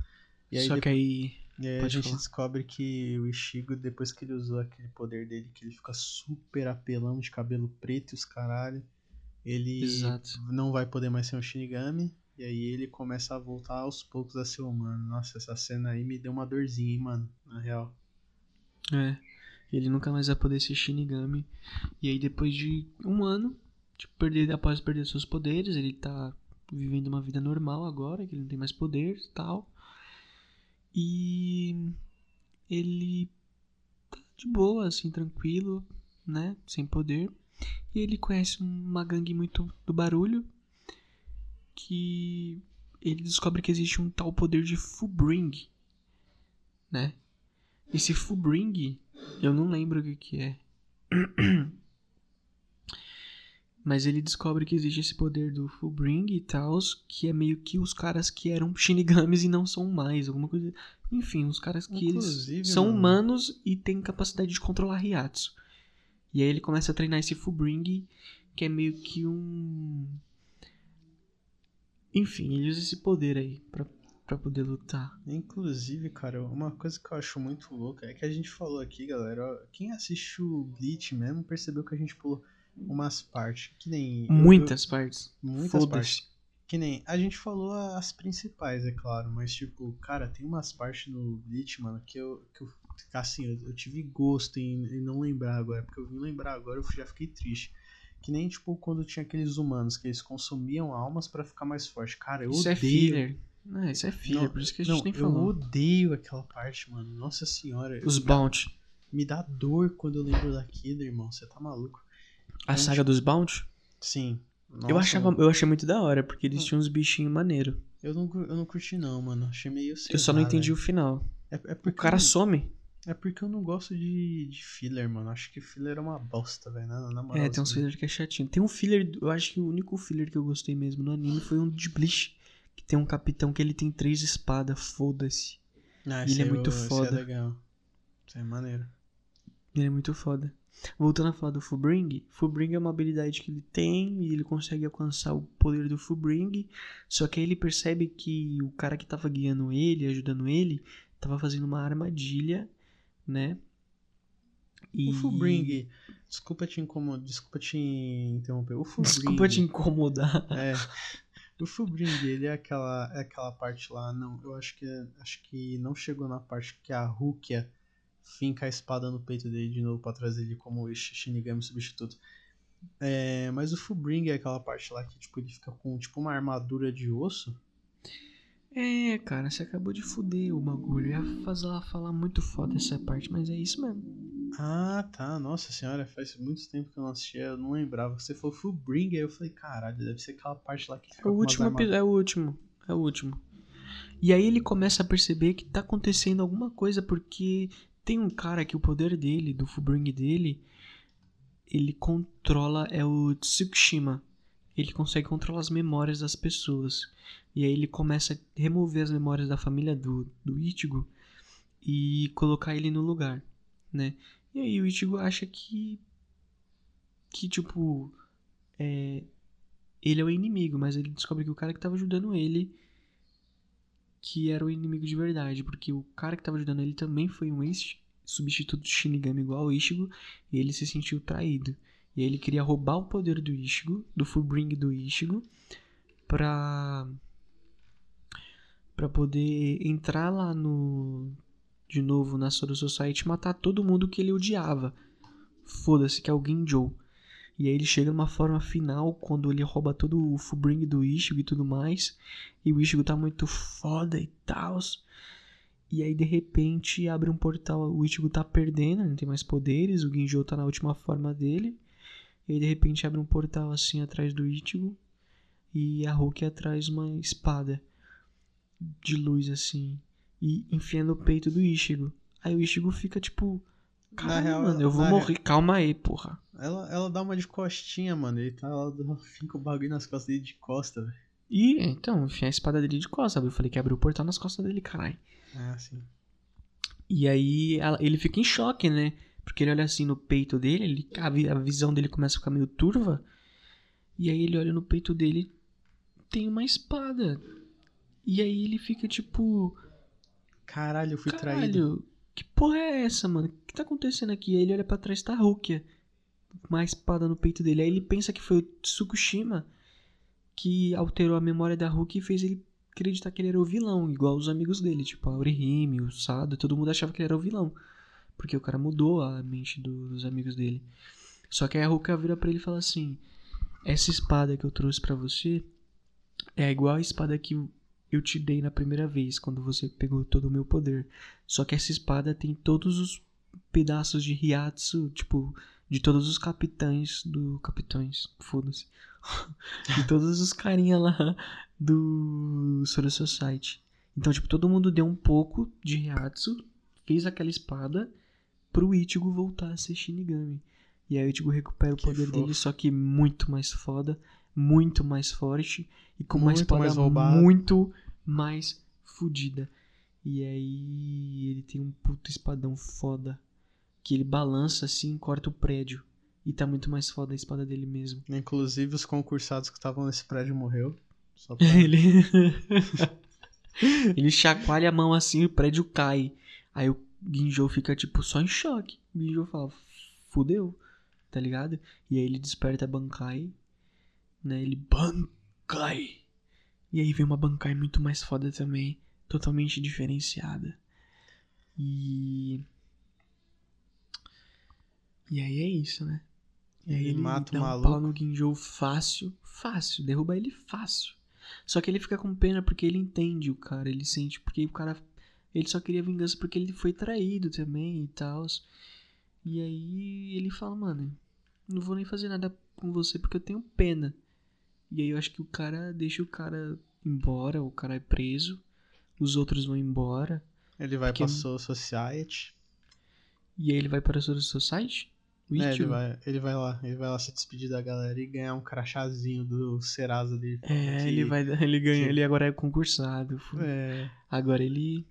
Aí, Só depois- que aí. e aí a gente falar. descobre que o Ichigo, depois que ele usou aquele poder dele, que ele fica super apelão de cabelo preto e os caralho, ele Exato. não vai poder mais ser um Shinigami. E aí ele começa a voltar aos poucos a ser humano. Nossa, essa cena aí me deu uma dorzinha, hein, mano. Na real. É. Ele nunca mais vai poder ser Shinigami. E aí depois de um ano, tipo, perder, após perder seus poderes, ele tá vivendo uma vida normal agora, que ele não tem mais poder e tal. E ele tá de boa, assim, tranquilo, né? Sem poder. E ele conhece uma gangue muito do barulho. Que ele descobre que existe um tal poder de Fullbring, né? Esse Fullbring, eu não lembro o que, que é. (clears throat) Mas ele descobre que existe esse poder do Fullbring e tal, que é meio que os caras que eram Shinigamis e não são mais, alguma coisa. Enfim, os caras que Inclusive, eles são mano. humanos e têm capacidade de controlar Riatsu. E aí ele começa a treinar esse Fullbring, que é meio que um. Enfim, ele usa esse poder aí pra, pra poder lutar. Inclusive, cara, uma coisa que eu acho muito louca é que a gente falou aqui, galera, ó, quem assistiu o Bleach mesmo percebeu que a gente pulou umas partes, que nem... eu- Muitas partes. eu- muitas Foda-se. partes. Que nem, a gente falou as principais, é claro, mas tipo, cara, tem umas partes no Bleach, mano, que eu, que eu assim, eu, eu tive gosto em, em não lembrar agora, porque eu vim lembrar agora, eu já fiquei triste. Que nem, tipo, quando tinha aqueles humanos que eles consumiam almas pra ficar mais forte. Cara, eu Isso é odeio. filler. Não, isso é filler, Não, por isso que a gente não, nem eu falou. odeio aquela parte, mano. Nossa senhora. Os dá- Bounty. Me dá dor quando eu lembro daquilo, irmão. Você tá maluco? A saga dos Bounty? Sim. eu, Nossa, achava, mano. eu achei muito da hora, porque eles tinham uns bichinhos maneiro. Eu não, eu não curti, não, mano. Achei meio. sei Eu só não entendi velho. o final. É, é O porque, cara some. é porque eu não gosto de, de filler, mano. Acho que filler é uma bosta, velho. Na, na moral, É, tem uns filler que é chatinho. Tem um filler, eu acho que o único filler que eu gostei mesmo no anime foi um de Bleach. Que tem um capitão que ele tem três espadas, foda-se. Ah, ele é muito eu- esse foda. é legal. Isso é maneiro. Ele é muito foda. Voltando a falar do Fullbring, Fullbring é uma habilidade que ele tem e ele consegue alcançar o poder do Fullbring. Só que aí ele percebe que o cara que tava guiando ele, ajudando ele, tava fazendo uma armadilha, né? E... O Fullbring, desculpa te incomodar, desculpa te interromper. O (laughs) Fullbring, Desculpa te incomodar. É. (laughs) O Fullbring, ele é aquela, é aquela parte lá, não, eu acho que é- acho que não chegou na parte que a Rukia finca a espada no peito dele de novo pra trazer ele como Shi- Shinigami substituto. É, mas o Fullbring é aquela parte lá que tipo ele fica com tipo uma armadura de osso. É, cara, você acabou de fuder o bagulho. Ia fazer, falar muito foda essa parte, mas é isso mesmo. Ah, tá. Nossa senhora, faz muito tempo que eu não assistia, eu não lembrava. Você falou Fullbring, aí eu falei, caralho, deve ser aquela parte lá que fica É o último. É o último. É o último. E aí ele começa a perceber que tá acontecendo alguma coisa, porque tem um cara que o poder dele, do Fullbring dele, ele controla, é o Tsukushima. Ele consegue controlar as memórias das pessoas. E aí ele começa a remover as memórias da família do, do Ichigo e colocar ele no lugar, né? E aí o Ichigo acha que que tipo é, ele é o inimigo, mas ele descobre que o cara que tava ajudando ele que era o inimigo de verdade, porque o cara que tava ajudando ele também foi um ex-substituto de Shinigami igual ao Ichigo, e ele se sentiu traído. E ele queria roubar o poder do Ichigo, do Fullbring do Ichigo, pra para poder entrar lá no de novo na Soul Society matar todo mundo que ele odiava. Foda-se que é o Ginjo. E aí ele chega numa forma final quando ele rouba todo o Fullbring do Ichigo e tudo mais. E o Ichigo tá muito foda e tal. E aí de repente abre um portal, o Ichigo tá perdendo, não tem mais poderes, o Ginjo tá na última forma dele. E aí de repente abre um portal assim atrás do Ichigo e a Hulk atrás uma espada de luz assim e enfia no peito do Ichigo. Aí o Ichigo fica tipo, caralho, real, mano, eu vou morrer, calma aí, porra. Ela, ela dá uma de costinha, mano. Ele tá lá, (laughs) fica o bagulho nas costas dele de costa, velho. E então, enfia a espada dele de costas, sabe? Eu falei que abriu o portal nas costas dele, caralho. Ah, sim. E aí ela- ele fica em choque, né? Porque ele olha assim no peito dele, ele, a, a visão dele começa a ficar meio turva. E aí ele olha no peito dele, tem uma espada. E aí ele fica tipo, Caralho, eu fui traído. caralho, que porra é essa, mano? O que tá acontecendo aqui? Aí ele olha pra trás, tá Rukia. Uma espada no peito dele. Aí ele pensa que foi o Tsukushima que alterou a memória da Rukia e fez ele acreditar que ele era o vilão, igual os amigos dele, tipo a Orihime, o Sado, todo mundo achava que ele era o vilão. Porque o cara mudou a mente dos amigos dele. Só que aí a Rukia vira pra ele e fala assim: Essa espada que eu trouxe pra você é igual a espada que eu te dei na primeira vez, quando você pegou todo o meu poder. Só que essa espada tem todos os pedaços de Hyatsu, tipo, de todos os capitães do. Capitães, foda-se. (laughs) de todos os carinha lá do Sora Society. Então, tipo, todo mundo deu um pouco de Hyatsu, fez aquela espada pro Ichigo voltar a ser Shinigami. E aí o Ichigo recupera o Que poder fofo. dele, só que muito mais foda, muito mais forte e com uma Muito espada mais roubada. muito mais fodida. E aí ele tem um puto espadão foda que ele balança assim, corta o prédio. E tá muito mais foda a espada dele mesmo. Inclusive, os concursados que estavam nesse prédio morreu. Só (laughs) pra... Ele. (laughs) ele chacoalha a mão assim e o prédio cai. Aí o Ginjo fica tipo só em choque. O Ginjo fala, fudeu, tá ligado? E aí ele desperta a Bankai, né? Ele Bankai. E aí vem uma Bankai muito mais foda também, totalmente diferenciada. E. E aí é isso, né? E aí Ele ele mata o dá um maluco. pau no Ginjo fácil, fácil, derruba ele fácil. Só que ele fica com pena porque ele entende o cara, ele sente, porque o cara. Ele só queria vingança porque ele foi traído também e tal. E aí ele fala, mano, não vou nem fazer nada com você porque eu tenho pena. E aí eu acho que o cara deixa o cara embora, o cara é preso, os outros vão embora. Ele vai Porque- pra Soul Society. E aí ele vai para o seu site? É, ele, vai, ele vai lá, ele vai lá se despedir da galera e ganhar um crachazinho do Serasa dele. É, que- ele vai, (laughs) ele ganha, que- ele agora é concursado. É, Agora ele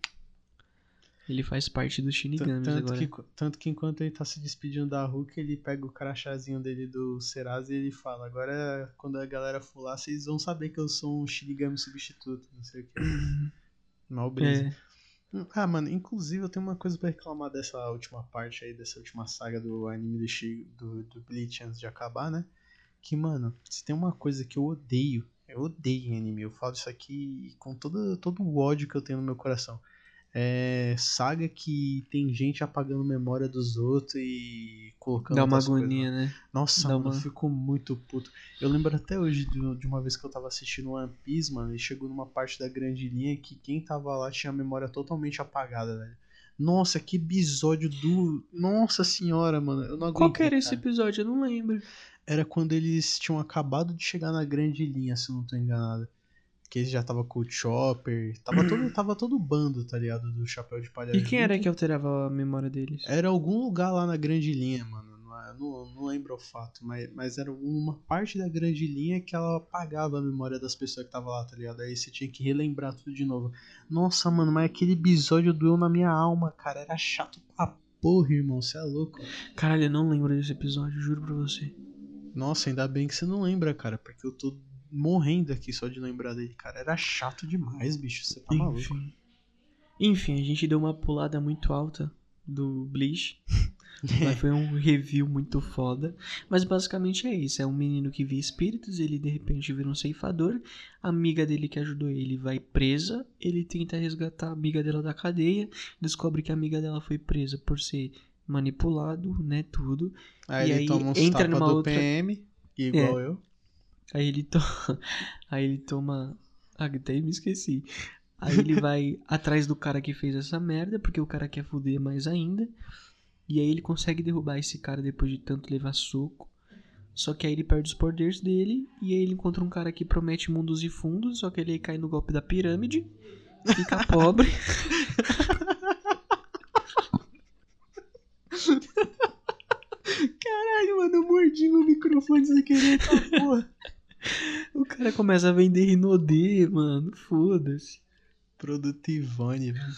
ele faz parte Shinigamis tanto, agora. que, tanto que enquanto ele tá se despedindo da Hulk, ele pega o crachazinho dele do Serasa e ele fala: Agora, quando a galera for lá, vocês vão saber que eu sou um Shinigami substituto, não sei o que. (coughs) Mal brisa. É, Ah, mano, inclusive eu tenho uma coisa pra reclamar dessa última parte aí, dessa última saga do anime do, do, do Bleach antes de acabar, né? Que, mano, se tem uma coisa que eu odeio, eu odeio anime, eu falo isso aqui com todo, todo o ódio que eu tenho no meu coração. É saga que tem gente apagando memória dos outros e colocando dá uma coisas, agonia, né? nossa, Dá mano, uma- eu fico muito puto. Eu lembro até hoje de, uma vez que eu tava assistindo One Piece, mano, e chegou numa parte da grande linha que quem tava lá tinha a memória totalmente apagada, velho. Nossa, que episódio do. Nossa senhora, mano. Eu não aguentei. Qual que era esse episódio? Eu não lembro. Era quando eles tinham acabado de chegar na grande linha, se eu não tô enganado. Que eles já tava com o Chopper. Tava todo, (clears throat) tava todo bando, tá ligado? Do chapéu de palha. E quem era que alterava a memória deles? Era algum lugar lá na grande linha, mano. Não, é- não, não lembro o fato, mas, mas era uma parte da grande linha que ela apagava a memória das pessoas que estavam lá, tá ligado? Aí você tinha que relembrar tudo de novo. Nossa, mano, mas aquele episódio doeu na minha alma, cara. Era chato pra porra, irmão. Você é louco. Caralho, eu não lembro desse episódio, juro pra você. Nossa, ainda bem que você não lembra, cara, porque eu tô morrendo aqui só de lembrar dele, cara. Era chato demais, bicho. Você tá maluco. Enfim. Enfim, a gente deu uma pulada muito alta do Bleach. (laughs) Mas foi um review muito foda. Mas basicamente é isso. É um menino que vê espíritos, ele de repente vira um ceifador. A amiga dele que ajudou ele vai presa. Ele tenta resgatar a amiga dela da cadeia. Descobre que a amiga dela foi presa por ser manipulado, né? Tudo. Aí E ele aí toma uns entra numa do outra- É. PM, igual eu. Aí ele, to... (laughs) Aí ele toma. Ah, até me esqueci. Aí ele vai (laughs) atrás do cara que fez essa merda, porque o cara quer foder mais ainda. E aí ele consegue derrubar esse cara depois de tanto levar soco. Só que aí ele perde os poderes dele. E aí ele encontra um cara que promete mundos e fundos. Só que ele cai no golpe da pirâmide. Fica pobre. (laughs) Caralho, mano, eu mordi meu microfone sem querer, tá porra. O cara começa a vender Rinodê, mano. Foda-se. Produtivone, velho.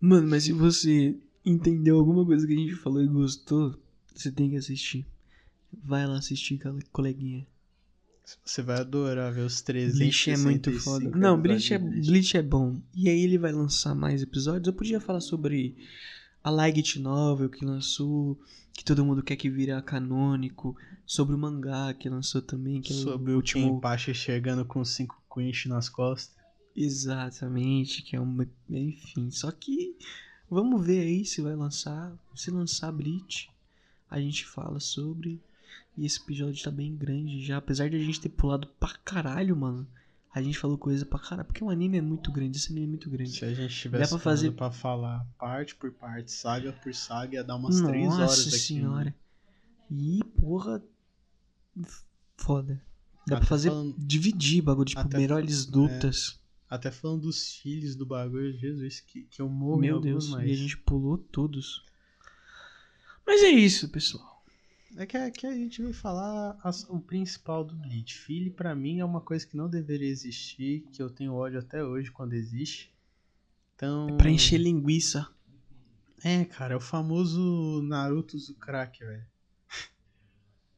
Mano, mas se você entendeu alguma coisa que a gente falou e gostou, você tem que assistir. Vai lá assistir, cole- coleguinha. Você vai adorar ver os 365 Bleach é muito foda. Não, Bleach é, Bleach é bom. E aí ele vai lançar mais episódios. Eu podia falar sobre a Light Novel que lançou, que todo mundo quer que vire canônico, sobre o mangá que lançou também, que é Sobre o o último Kenpachi chegando com 5 quinch nas costas. Exatamente, que é uma. Enfim, só que vamos ver aí se vai lançar. Se lançar Bleach, a gente fala sobre. E esse episódio tá bem grande já. Apesar de a gente ter pulado pra caralho, mano. A gente falou coisa pra caralho. Porque o anime é muito grande. Esse anime é muito grande. Se a gente tivesse pra fazer- pra falar parte por parte, saga por saga, ia dar umas 3 horas Nossa aqui. senhora. E, porra. Foda. Dá Até pra fazer. falando- Dividir bagulho. Tipo, até melhores falando- lutas. Até falando dos filhos do bagulho, Jesus, que, que eu morro Meu Deus. mais. E a gente pulou todos. Mas é isso, pessoal. É que, é que a gente veio falar as- o principal do Bleach. Filho, pra mim, é uma coisa que não deveria existir, que eu tenho ódio até hoje quando existe. Então. Pra encher linguiça. É, cara, é o famoso Naruto do crack, velho.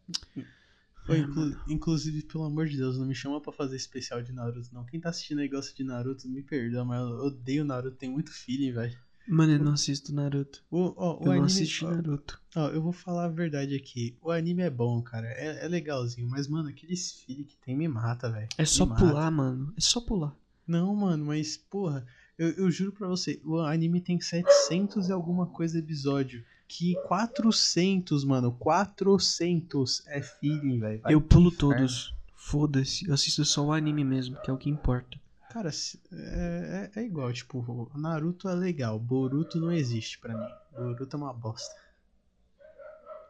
(laughs) Inclu- inclusive, pelo amor de Deus, não me chama pra fazer especial de Naruto, não. Quem tá assistindo aí gosta de Naruto, me perdoa, mas eu odeio Naruto, tem muito feeling, velho. Mano, eu não assisto Naruto. O, o Eu não anime, assisti ó, Naruto. ó, eu vou falar a verdade aqui. O anime é bom, cara. É, é legalzinho, mas, mano, aqueles feeling que tem me mata, velho. É só Me mata. pular, mano. É só pular. Não, mano, mas, porra, eu, eu juro pra você, o anime tem 700 e alguma coisa episódio. Que 400, mano, 400 é feeling, velho. Eu pulo inferno. todos. Foda-se. Eu assisto só o anime mesmo, que é o que importa. Cara, é, é, é igual, tipo, Naruto é legal, Boruto não existe pra mim. Boruto é uma bosta.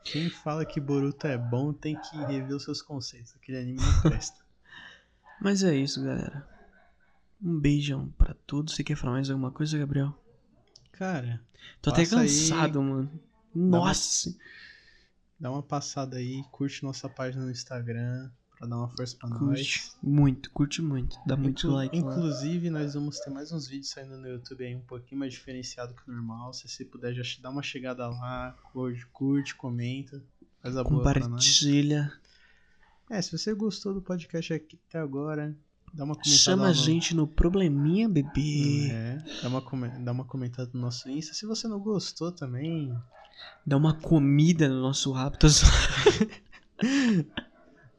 Quem fala que Boruto é bom tem que rever os seus conceitos. Aquele anime não presta. (laughs) Mas é isso, galera. Um beijão pra todos. Você quer falar mais alguma coisa, Gabriel? Cara, Tô até Passa aí. cansado, mano. uma- Nossa. dá uma passada aí, curte nossa página no Instagram pra dar uma força pra Curte nós. muito, curte muito. Dá muito Inclu- like lá. Inclusive, nós vamos ter mais uns vídeos saindo no YouTube aí um pouquinho mais diferenciado que o normal. Se você puder já dá uma chegada lá, curte, curte comenta. Faz a. Compartilha. É, se você gostou do podcast aqui até agora, dá uma comentada Chama lá a gente no probleminha, bebê. É, dá uma, dá uma comentada no nosso Insta. Se você não gostou também, Dá uma comida no nosso rabo. (laughs)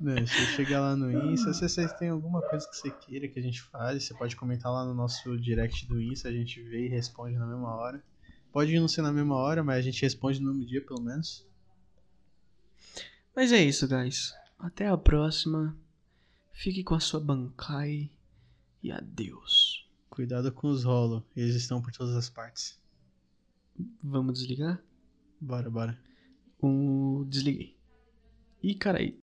Né, você chega lá no Insta. Se você tem alguma coisa que você queira que a gente fale, você pode comentar lá no nosso direct do Insta. A gente vê e responde na mesma hora. Pode não ser na mesma hora, mas a gente responde no mesmo dia, pelo menos. Mas é isso, guys. Até a próxima. Fique com a sua bancai. E adeus. Cuidado com os rolos, eles estão por todas as partes. Vamos desligar? Bora, bora. Um... Desliguei. Ih, carai.